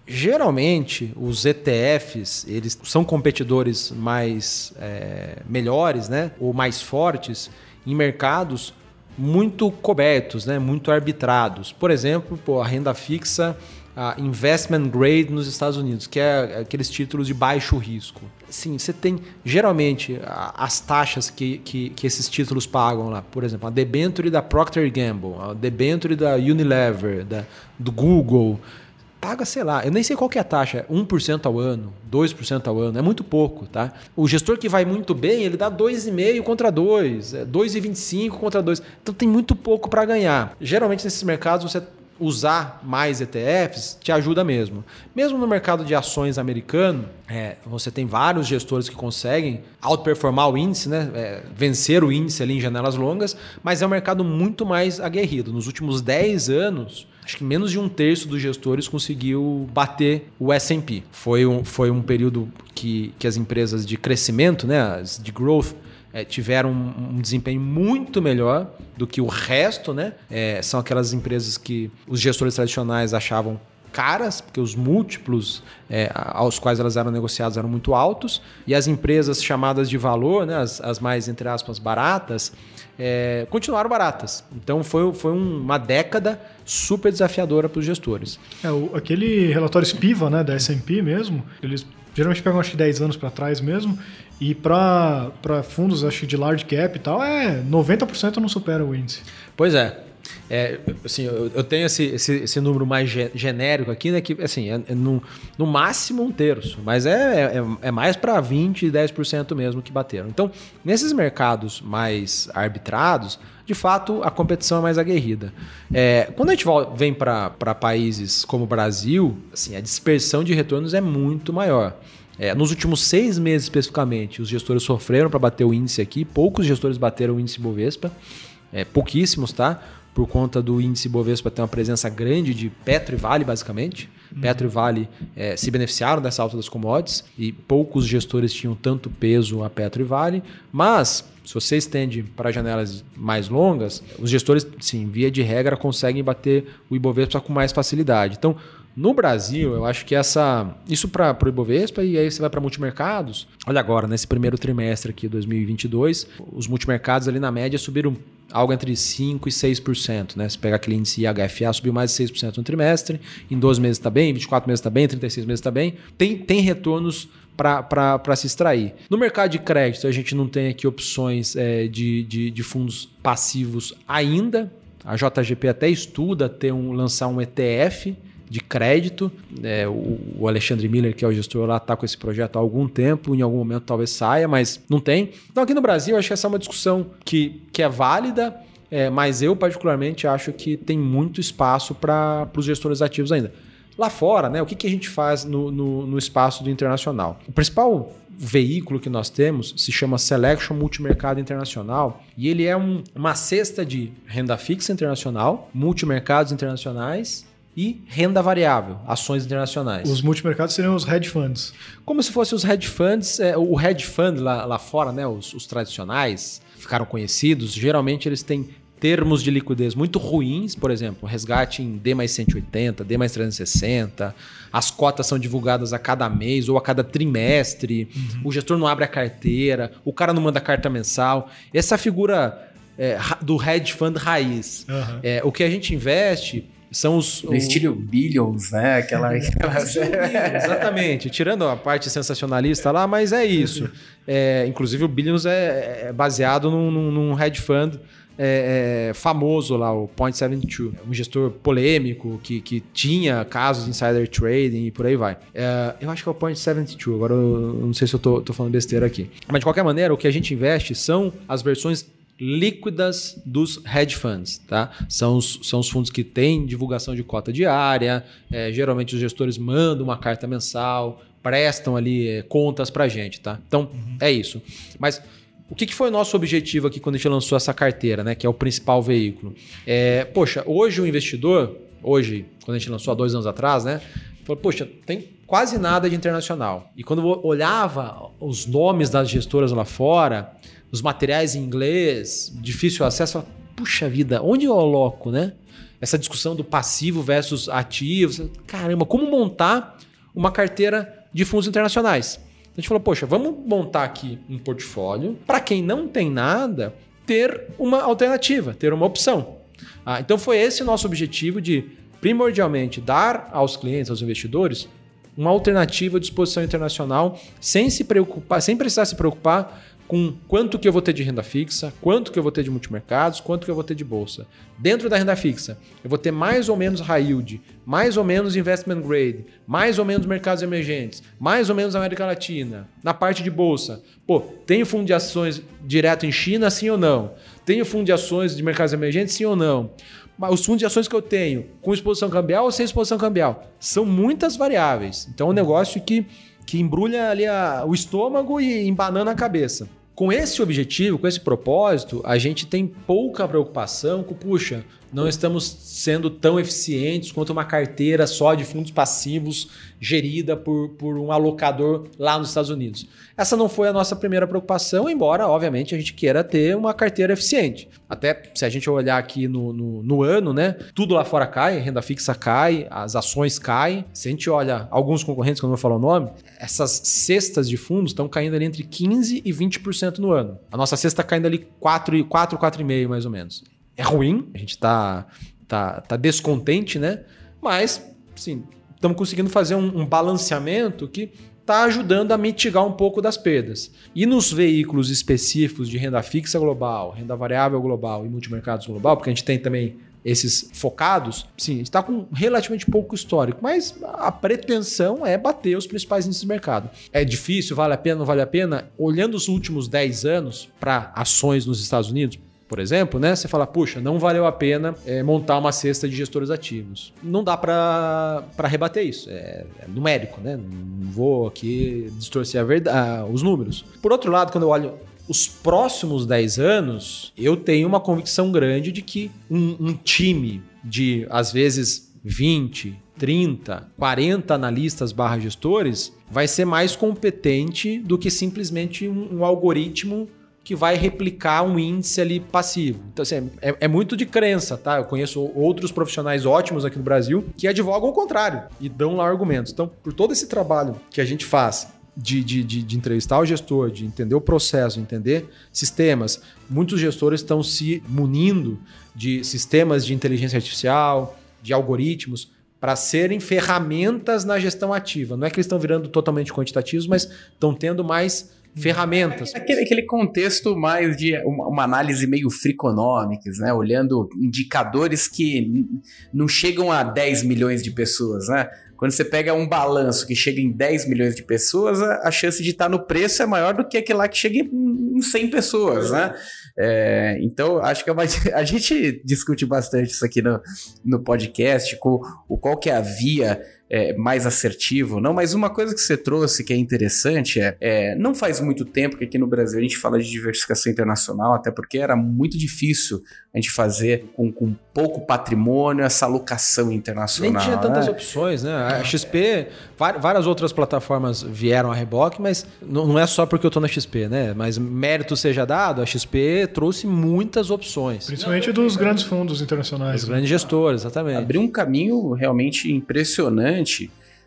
Geralmente, os ETFs, eles são competidores mais é, melhores, né? Ou mais fortes em mercados muito cobertos, né? muito arbitrados. Por exemplo, pô, a renda fixa a investment grade nos Estados Unidos, que é aqueles títulos de baixo risco. Sim, você tem geralmente as taxas que, que, que, esses títulos pagam lá, por exemplo, a debenture da Procter Gamble, a debenture da Unilever, da, do Google, paga, sei lá, eu nem sei qual que é a taxa, 1% ao ano, 2% ao ano, é muito pouco, tá? O gestor que vai muito bem, ele dá 2,5 contra 2, 2,25 é contra 2. Então tem muito pouco para ganhar. Geralmente nesses mercados você usar mais ETFs te ajuda mesmo. Mesmo no mercado de ações americano, é, você tem vários gestores que conseguem outperformar o índice, né? É, vencer o índice ali em janelas longas, mas é um mercado muito mais aguerrido. Nos últimos 10 anos, acho que menos de um terço dos gestores conseguiu bater o S&P. Foi um, foi um período que, que as empresas de crescimento, né, de growth, é, tiveram um, um, desempenho muito melhor do que o resto, né? É, são aquelas empresas que os gestores tradicionais achavam caras, porque os múltiplos é, aos quais elas eram negociadas eram muito altos, e as empresas chamadas de valor, né, as, as mais, entre aspas, baratas, é, continuaram baratas. Então foi, foi uma década super desafiadora para os gestores. É, o, aquele relatório Spiva né, da S&P mesmo, eles geralmente pegam acho que 10 anos para trás mesmo, e para fundos acho que de large cap e tal, é 90% não supera o índice. Pois é. É, assim, eu, tenho esse, esse, esse, número mais genérico aqui, né? Que assim, é, é no, no, máximo um terço, mas é, é, é mais para 20% e 10% mesmo que bateram. Então, nesses mercados mais arbitrados, de fato, a competição é mais aguerrida. É, quando a gente vem para países como o Brasil, assim, a dispersão de retornos é muito maior. É, nos últimos seis meses, especificamente, os gestores sofreram para bater o índice aqui. Poucos gestores bateram o índice Bovespa. É, pouquíssimos, tá? Por conta do índice Bovespa ter uma presença grande de Petro e Vale, basicamente. Uhum. Petro e Vale é, se beneficiaram dessa alta das commodities e poucos gestores tinham tanto peso a Petro e Vale. Mas, se você estende para janelas mais longas, os gestores, sim, via de regra, conseguem bater o Ibovespa com mais facilidade. Então, no Brasil, eu acho que essa. Isso para o Ibovespa e aí você vai para multimercados. Olha agora, nesse primeiro trimestre aqui, 2022, os multimercados ali na média subiram algo entre 5% e 6%. Né? Se pegar aquele índice IHFA, subiu mais de 6% no trimestre. Em 12 meses está bem, 24 meses está bem, 36 meses está bem. Tem, tem retornos para se extrair. No mercado de crédito, a gente não tem aqui opções é, de, de, de fundos passivos ainda. A JGP até estuda ter um, lançar um ETF de crédito. É, o, Alexandre Miller, que é o gestor lá, está com esse projeto há algum tempo, em algum momento talvez saia, mas não tem. Então aqui no Brasil, acho que essa é uma discussão que, que é válida, é, mas eu particularmente acho que tem muito espaço para os gestores ativos ainda. Lá fora, né, o que, que a gente faz no, no, no espaço do internacional? O principal veículo que nós temos se chama Selection Multimercado Internacional e ele é um, uma cesta de renda fixa internacional, multimercados internacionais e renda variável, ações internacionais. Os multimercados seriam os hedge funds. Como se fossem os hedge funds, é, o hedge fund lá, lá fora, né, os, os tradicionais, ficaram conhecidos, geralmente eles têm termos de liquidez muito ruins, por exemplo, resgate em D mais 180, D mais 360, as cotas são divulgadas a cada mês ou a cada trimestre, uhum. o gestor não abre a carteira, o cara não manda carta mensal. Essa figura é, do hedge fund raiz. Uhum. É, o que a gente investe são os. No o... estilo Billions, né? Aquela. Exatamente. Tirando a parte sensacionalista lá, mas é isso. É, inclusive, o Billions é, é baseado num, num, hedge fund. É, é, famoso lá, o Point 72. Um gestor polêmico que, que tinha casos de insider trading e por aí vai. É, eu acho que é o Point 72, agora eu não sei se eu tô, tô falando besteira aqui. Mas de qualquer maneira, o que a gente investe são as versões líquidas dos hedge funds, tá? São os, são os fundos que têm divulgação de cota diária, é, geralmente os gestores mandam uma carta mensal, prestam ali é, contas para gente, tá? Então, uhum. é isso. Mas o que, que foi o nosso objetivo aqui quando a gente lançou essa carteira, né? Que é o principal veículo. É, poxa, hoje o investidor, hoje, quando a gente lançou há dois anos atrás, né? Falou, poxa, tem quase nada de internacional. E quando eu olhava os nomes das gestoras lá fora, os materiais em inglês, difícil acesso. Puxa vida, onde eu aloco, né? Essa discussão do passivo versus ativo. Caramba, como montar uma carteira de fundos internacionais? A gente falou, poxa, vamos montar aqui um portfólio para quem não tem nada ter uma alternativa, ter uma opção. Ah, então foi esse nosso objetivo de primordialmente dar aos clientes, aos investidores, uma alternativa de exposição internacional sem se preocupar, sem precisar se preocupar com quanto que eu vou ter de renda fixa, quanto que eu vou ter de multimercados, quanto que eu vou ter de bolsa. Dentro da renda fixa, eu vou ter mais ou menos high yield, mais ou menos investment grade, mais ou menos mercados emergentes, mais ou menos América Latina. Na parte de bolsa, pô, tenho fundo de ações direto em China, sim ou não? Tenho fundo de ações de mercados emergentes, sim ou não? Os fundos de ações que eu tenho, com exposição cambial ou sem exposição cambial? São muitas variáveis. Então é um negócio que que embrulha ali a, o estômago e embanana a cabeça. Com esse objetivo, com esse propósito, a gente tem pouca preocupação com, puxa, não estamos sendo tão eficientes quanto uma carteira só de fundos passivos gerida por, por um alocador lá nos Estados Unidos. Essa não foi a nossa primeira preocupação, embora, obviamente, a gente queira ter uma carteira eficiente. Até se a gente olhar aqui no, no, no ano, né? Tudo lá fora cai, renda fixa cai, as ações caem. Se a gente olha alguns concorrentes, que eu não vou falar o nome, essas cestas de fundos estão caindo ali entre 15% e 20% no ano. A nossa cesta está caindo ali 4, 4 4,5% mais ou menos. É ruim, a gente está tá, tá descontente, né? Mas, sim, estamos conseguindo fazer um, um balanceamento que está ajudando a mitigar um pouco das perdas. E nos veículos específicos de renda fixa global, renda variável global e multimercados global, porque a gente tem também esses focados, sim, está com relativamente pouco histórico, mas a pretensão é bater os principais índices de mercado. É difícil, vale a pena, não vale a pena? Olhando os últimos 10 anos para ações nos Estados Unidos, por exemplo, né? Você fala, puxa, não valeu a pena é, montar uma cesta de gestores ativos. Não dá para rebater isso. É, é, numérico, né? Não vou aqui distorcer a verdade, os números. Por outro lado, quando eu olho os próximos 10 anos, eu tenho uma convicção grande de que um, um time de, às vezes, 20, 30, 40 analistas barra gestores vai ser mais competente do que simplesmente um, um algoritmo que vai replicar um índice ali passivo. Então, assim, é, é, muito de crença, tá? Eu conheço outros profissionais ótimos aqui no Brasil que advogam o contrário e dão lá argumentos. Então, por todo esse trabalho que a gente faz de, de, de, de entrevistar o gestor, de entender o processo, entender sistemas, muitos gestores estão se munindo de sistemas de inteligência artificial, de algoritmos, para serem ferramentas na gestão ativa. Não é que eles estão virando totalmente quantitativos, mas estão tendo mais ferramentas. Aquele, aquele contexto mais de uma, uma análise meio friconômicas, né? Olhando indicadores que não chegam a 10 milhões de pessoas, né? Quando você pega um balanço que chega em 10 milhões de pessoas, a, chance de estar no preço é maior do que aquele lá que chega em 100 pessoas, né? É, então, acho que é uma, a gente discute bastante isso aqui no, no podcast, com o qual que é a via é, mais assertivo, não, mas uma coisa que você trouxe que é interessante é, é, não faz muito tempo que aqui no Brasil a gente fala de diversificação internacional, até porque era muito difícil a gente fazer com, com pouco patrimônio essa alocação internacional. Nem tinha tantas né? opções, né? A XP, várias outras plataformas vieram a reboque, mas não é só porque eu estou na XP, né? Mas mérito seja dado, a XP trouxe muitas opções. Principalmente dos grandes fundos internacionais. Dos grandes gestores, exatamente. Abriu um caminho realmente impressionante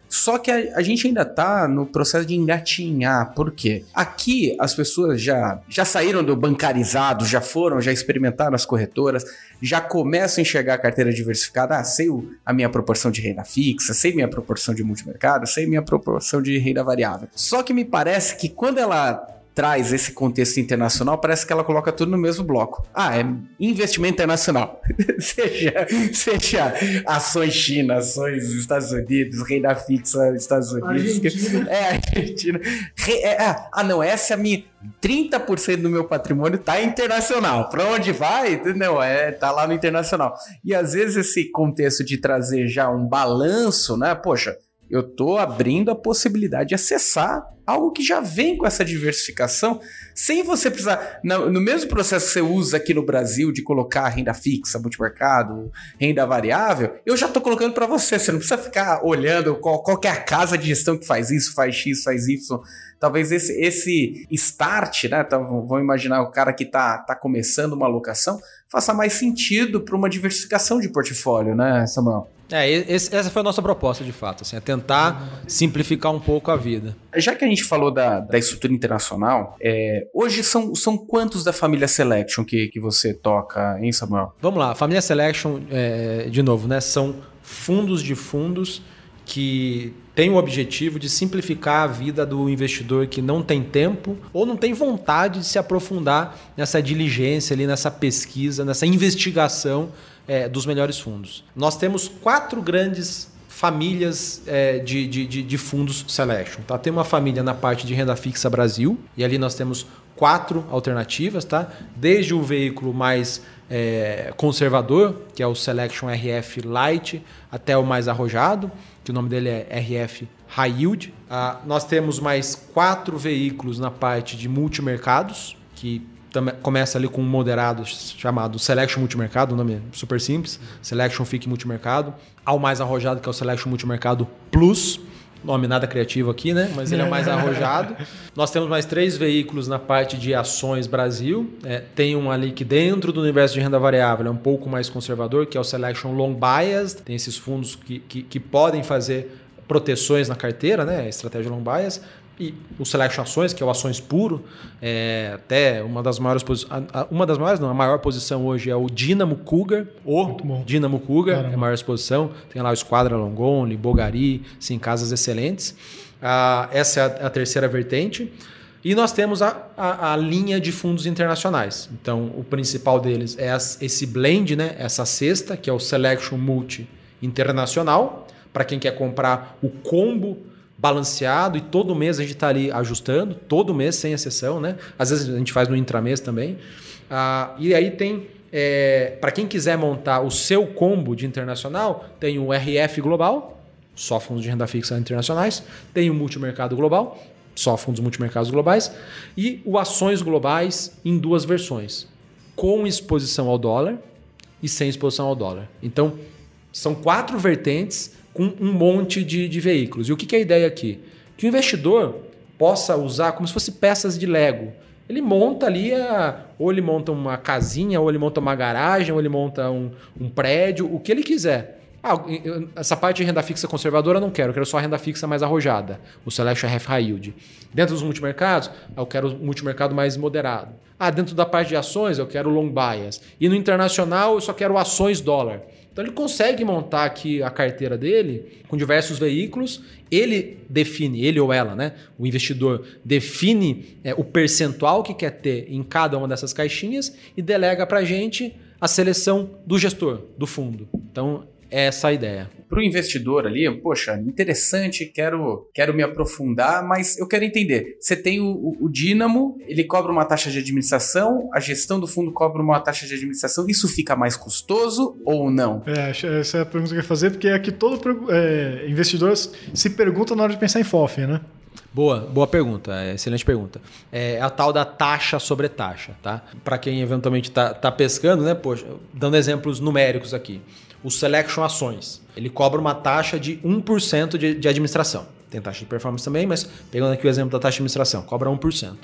só que a, a gente ainda tá no processo de engatinhar. Por quê? Aqui as pessoas já, já saíram do bancarizado, já foram, já experimentaram as corretoras, já começam a enxergar a carteira diversificada. Ah, sei o, a minha proporção de renda fixa, sei minha proporção de multimercado, sei minha proporção de renda variável. Só que me parece que quando ela traz esse contexto internacional, parece que ela coloca tudo no mesmo bloco. Ah, é investimento internacional. seja, seja ações China, ações Estados Unidos, renda fixa Estados Unidos. Argentina. É, Argentina. É, ah, ah, não, essa é a minha. 30% do meu patrimônio tá internacional. Para onde vai? Não, é, tá lá no internacional. E às vezes esse contexto de trazer já um balanço, né? Poxa, eu estou abrindo a possibilidade de acessar algo que já vem com essa diversificação, sem você precisar. No, mesmo processo que você usa aqui no Brasil de colocar renda fixa, multimercado, renda variável, eu já estou colocando para você. Você não precisa ficar olhando qual, qual é a casa de gestão que faz isso, faz X, faz Y. Talvez esse, esse start, né? Então, imaginar o cara que está tá começando uma alocação, faça mais sentido para uma diversificação de portfólio, né, Samuel? É, esse, essa foi a nossa proposta, de fato, assim, é tentar simplificar um pouco a vida. Já que a gente falou da, da estrutura internacional, é, hoje são, são quantos da família Selection que, que você toca, hein, Samuel? Vamos lá, a família Selection, é, de novo, né, são fundos de fundos que tem o objetivo de simplificar a vida do investidor que não tem tempo ou não tem vontade de se aprofundar nessa diligência ali, nessa pesquisa, nessa investigação é, dos melhores fundos. Nós temos quatro grandes famílias é, de, de, de, fundos selection. Tá? Tem uma família na parte de renda fixa Brasil, e ali nós temos quatro alternativas, tá? desde o veículo mais é, conservador, que é o Selection RF Light, até o mais arrojado, que o nome dele é RF High Yield. Ah, nós temos mais quatro veículos na parte de multimercados, que Começa ali com um moderado chamado Selection Multimercado, o nome super simples, Selection FIC Multimercado, ao mais arrojado que é o Selection Multimercado Plus, nome nada criativo aqui, né? Mas ele é o mais arrojado. Nós temos mais três veículos na parte de ações Brasil. É, tem um ali que dentro do universo de renda variável é um pouco mais conservador, que é o Selection Long Bias. Tem esses fundos que, que, que podem fazer proteções na carteira, né? Estratégia Long Bias. E o Selection Ações, que é o Ações Puro, é até uma das maiores posições. Uma das maiores, não, a maior posição hoje é o Dynamo Cougar, o. Dynamo Cougar, Caramba. é a maior exposição. Tem lá o Esquadra Longoni, Bogari, sim, casas excelentes. Ah, essa é a, a terceira vertente. E nós temos a, a, a linha de fundos internacionais. Então, o principal deles é as- esse blend, né? essa cesta, que é o Selection Multi Internacional, para quem quer comprar o combo balanceado e todo mês a gente está ali ajustando, todo mês sem exceção, né? Às vezes a gente faz no intramês também. Ah, e aí tem, para quem quiser montar o seu combo de internacional, tem o RF Global, só fundos de renda fixa internacionais, tem o Multimercado Global, só fundos multimercados globais, e o Ações Globais em duas versões, com exposição ao dólar e sem exposição ao dólar. Então, são quatro vertentes com um monte de, de veículos. E o que, que é a ideia aqui? Que o investidor possa usar como se fosse peças de Lego. Ele monta ali, a, ou ele monta uma casinha, ou ele monta uma garagem, ou ele monta um, um prédio, o que ele quiser. Ah, essa parte de renda fixa conservadora eu não quero, eu quero só a renda fixa mais arrojada, o Selection RF High Yield. Dentro dos multimercados, eu quero o multimercado mais moderado. Ah, dentro da parte de ações, eu quero long bias. E no internacional, eu só quero ações dólar. Então ele consegue montar aqui a carteira dele com diversos veículos. Ele define, ele ou ela, né? O investidor define é, o percentual que quer ter em cada uma dessas caixinhas e delega para a gente a seleção do gestor, do fundo. Então, é essa a ideia. Para o investidor ali, poxa, interessante, quero, quero me aprofundar, mas eu quero entender. Você tem o, o, Dínamo, ele cobra uma taxa de administração, a gestão do fundo cobra uma taxa de administração, isso fica mais custoso ou não? É, essa é a pergunta que eu ia fazer, porque é que todo é, investidor se pergunta na hora de pensar em FOF, né? Boa, boa pergunta, é, excelente pergunta. É a tal da taxa sobre taxa, tá? Para quem eventualmente tá, tá pescando, né? Poxa, dando exemplos numéricos aqui. O Selection Ações, ele cobra uma taxa de 1% de, de administração. Tem taxa de performance também, mas pegando aqui o exemplo da taxa de administração, cobra 1%.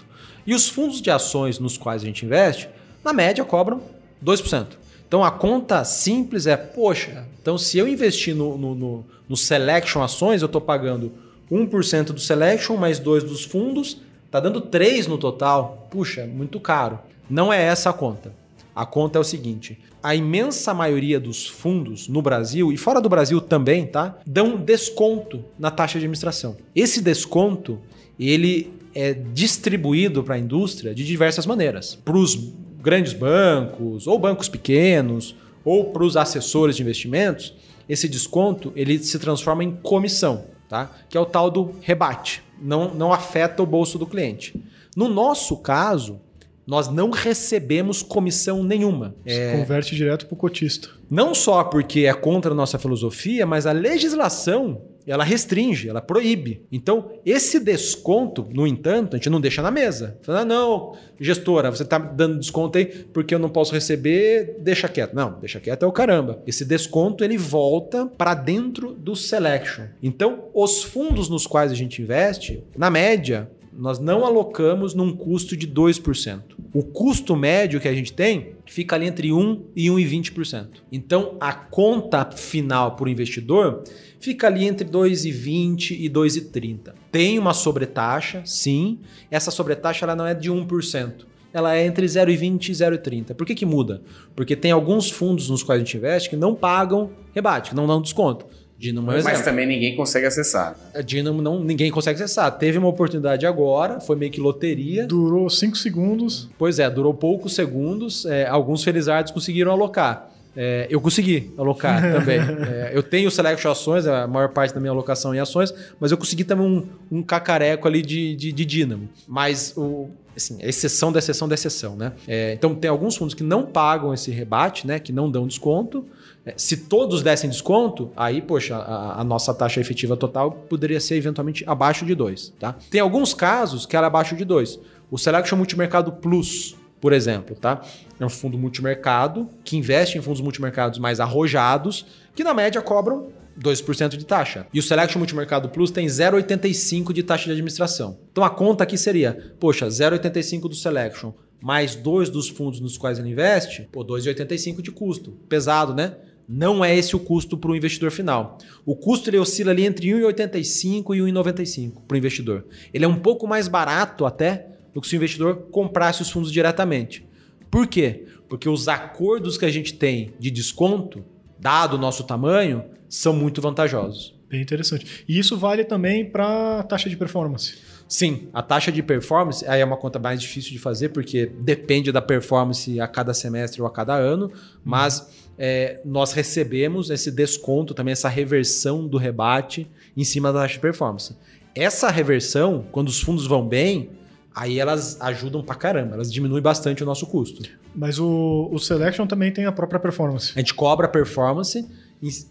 E os fundos de ações nos quais a gente investe, na média cobram 2%. Então a conta simples é, poxa, então se eu investir no, no, no, no Selection Ações, eu estou pagando 1% do Selection mais 2 dos fundos, tá dando 3 no total. Puxa, muito caro. Não é essa a conta. A conta é o seguinte: a imensa maioria dos fundos no Brasil e fora do Brasil também, tá? Dão desconto na taxa de administração. Esse desconto, ele é distribuído para a indústria de diversas maneiras. Para os grandes bancos, ou bancos pequenos, ou para os assessores de investimentos, esse desconto ele se transforma em comissão, tá? Que é o tal do rebate. Não, não afeta o bolso do cliente. No nosso caso, nós não recebemos comissão nenhuma. Se converte direto pro cotista. Não só porque é contra a nossa filosofia, mas a legislação ela restringe, ela proíbe. Então, esse desconto, no entanto, a gente não deixa na mesa. Fala, ah, não, gestora, você está dando desconto aí porque eu não posso receber, deixa quieto. Não, deixa quieto é o caramba. Esse desconto ele volta para dentro do selection. Então, os fundos nos quais a gente investe, na média, nós não alocamos num custo de 2%. O custo médio que a gente tem fica ali entre 1 e 1,20%. Então, a conta final para o investidor fica ali entre 2,20 e 2,30. Tem uma sobretaxa, sim. Essa sobretaxa ela não é de 1%. Ela é entre 0,20 e 0,30. Por que, que muda? Porque tem alguns fundos nos quais a gente investe que não pagam rebate, que não dão desconto. Dínamo é um Mas exemplo. também ninguém consegue acessar. A Dynamo não, ninguém consegue acessar. Teve uma oportunidade agora, foi meio que loteria. Durou 5 segundos. Pois é, durou poucos segundos. é, alguns felizardos conseguiram alocar. É, eu consegui alocar também. É, eu tenho selection ações, a maior parte da minha alocação em ações, mas eu consegui também um, um cacareco ali de, de, de Dynamo. Mas o, assim, a exceção da exceção da exceção, né? É, então tem alguns fundos que não pagam esse rebate, né? Que não dão desconto. É, Se todos dessem desconto, aí, poxa, a, a nossa taxa efetiva total poderia ser eventualmente abaixo de 2, tá? Tem alguns casos que era abaixo de 2. O Selection Multimercado Plus, por exemplo, tá? É um fundo multimercado que investe em fundos multimercados mais arrojados, que na média cobram 2% de taxa. E o Selection Multimercado Plus tem 0,85 de taxa de administração. Então a conta aqui seria, poxa, 0,85 do Selection mais dois dos fundos nos quais ele investe, pô, 2,85 de custo. Pesado, né? Não é esse o custo para o investidor final. O custo ele oscila ali entre 1,85 e 1,95 para o investidor. Ele é um pouco mais barato até do que se o investidor comprasse os fundos diretamente. Por quê? Porque os acordos que a gente tem de desconto, dado o nosso tamanho, são muito vantajosos. Bem interessante. E isso vale também para a taxa de performance. Sim, a taxa de performance aí é uma conta mais difícil de fazer porque depende da performance a cada semestre ou a cada ano, mas é, nós recebemos esse desconto também, essa reversão do rebate em cima da taxa de performance. Essa reversão, quando os fundos vão bem, aí elas ajudam pra caramba, elas diminuem bastante o nosso custo. Mas o, o Selection também tem a própria performance. A gente cobra a performance,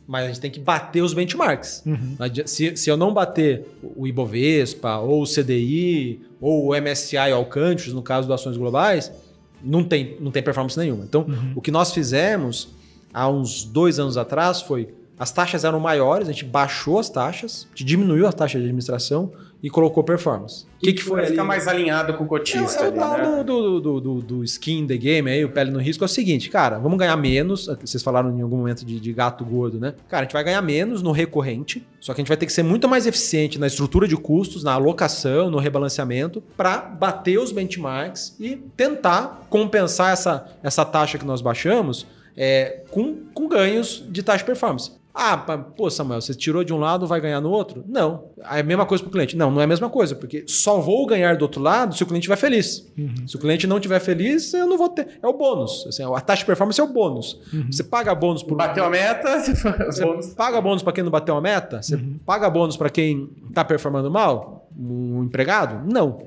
mas a gente tem que bater os benchmarks. Uhum. Se, se eu não bater o Ibovespa, ou o CDI, ou o MSCI All Countries, no caso das ações globais, não tem, não tem performance nenhuma. Então, Uhum. o que nós fizemos há uns dois anos atrás foi as taxas eram maiores, a gente baixou as taxas, a gente diminuiu a taxa de administração e colocou performance. O que, que foi ficar mais alinhado com o cotista É, é o ali, tal né? do, do, do, do skin in the game aí, o pele no risco, é o seguinte, cara, vamos ganhar menos. Vocês falaram em algum momento de, de gato gordo, né? Cara, a gente vai ganhar menos no recorrente, só que a gente vai ter que ser muito mais eficiente na estrutura de custos, na alocação, no rebalanceamento, para bater os benchmarks e tentar compensar essa, essa taxa que nós baixamos é, com, com ganhos de taxa de performance. Ah, pô, Samuel, você tirou de um lado, vai ganhar no outro? Não. É a mesma coisa para o cliente. Não, não é a mesma coisa, porque só vou ganhar do outro lado se o cliente estiver feliz. Se o cliente não estiver feliz, eu não vou ter. É o bônus. Assim, a taxa de performance é o bônus. Você paga bônus por Bateu a meta, você bônus. paga bônus para quem não bateu a meta? Você paga bônus para quem está performando mal? Um empregado? Não.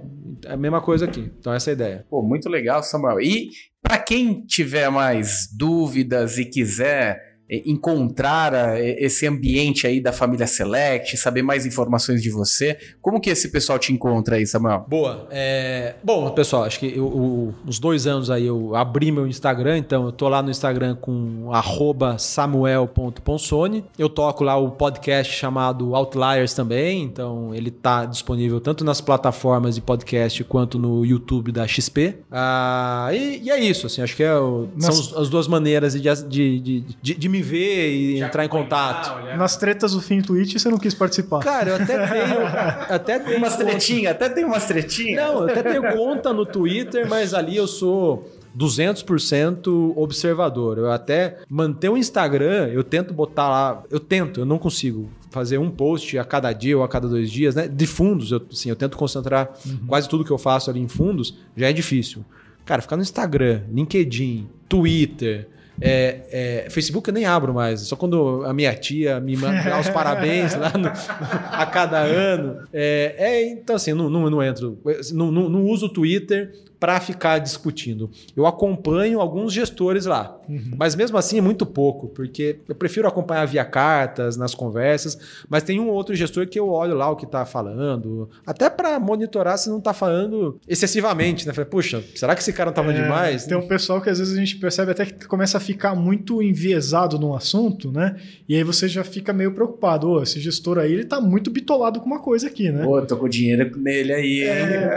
É a mesma coisa aqui. Então, essa é a ideia. Pô, muito legal, Samuel. E para quem tiver mais dúvidas e quiser encontrar ah, esse ambiente aí da família Select, saber mais informações de você, como que esse pessoal te encontra aí, Samuel? Boa. É, Bom, pessoal, acho que eu, o- uns dois anos aí eu abri meu Instagram, então eu tô lá no Instagram com arroba samuel.ponsone. Eu toco lá o podcast chamado Outliers também, então ele tá disponível tanto nas plataformas de podcast quanto no YouTube da XP. Ah, e, e é isso, assim, acho que é o- são os- as duas maneiras de, de, de, de- de me ver e entrar em contato. Nas tretas do fim Twitch, você não quis participar. Cara, eu até tenho. Até tenho Umas tretinhas, até tem umas tretinhas. não, eu até tenho conta no Twitter, mas ali eu sou 200% observador. Eu até manter o Instagram, eu tento botar lá, eu tento, eu não consigo fazer um post a cada dia ou a cada dois dias, né? De fundos, eu, assim, eu tento concentrar quase tudo que eu faço ali em fundos, já é difícil. Cara, ficar no Instagram, LinkedIn, Twitter, é, é, Facebook eu nem abro mais, só quando a minha tia me manda os parabéns lá no- a cada ano. É, é, então, assim, não, não, não entro, não, não, não uso o Twitter para ficar discutindo. Eu acompanho alguns gestores lá, mas mesmo assim é muito pouco, porque eu prefiro acompanhar via cartas, nas conversas, mas tem um outro gestor que eu olho lá o que está falando, até para monitorar se não está falando excessivamente, né? Falei, puxa, será que esse cara não tá falando É, demais? Tem um pessoal que às vezes a gente percebe até que começa a ficar muito enviesado num assunto, né? E aí você já fica meio preocupado. Ô, esse gestor aí, ele tá muito bitolado com uma coisa aqui, né? Pô, tô com dinheiro nele aí? É.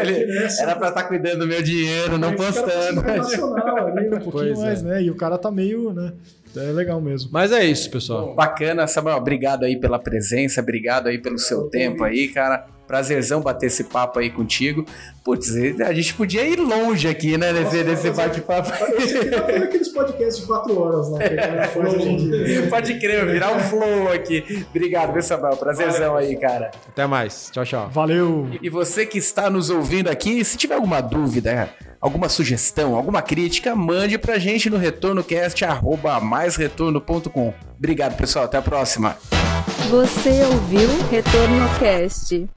Ele- Era pra estar cuidando do meu dinheiro, não Aí fica postando. super nacional ali, um pouquinho Pois mais, é. né? E o cara tá meio, né? É legal mesmo. Mas é isso, pessoal. Bacana, Samuel. Obrigado aí pela presença, obrigado aí pelo seu tempo aí, cara. Prazerzão bater esse papo aí contigo. Putz, a gente podia ir longe aqui, né, nesse, nesse bate-papo. aqueles podcasts de quatro horas lá que a galera faz hoje em dia. Pode crer, virar um flow aqui. Obrigado, viu, Samuel? Prazerzão aí, cara. Até mais. Tchau, tchau. Valeu! E você que está nos ouvindo aqui, se tiver alguma dúvida, alguma sugestão, alguma crítica, mande pra gente no retornocast@maisretorno.com. Obrigado, pessoal. Até a próxima. Você ouviu Retorno Cast.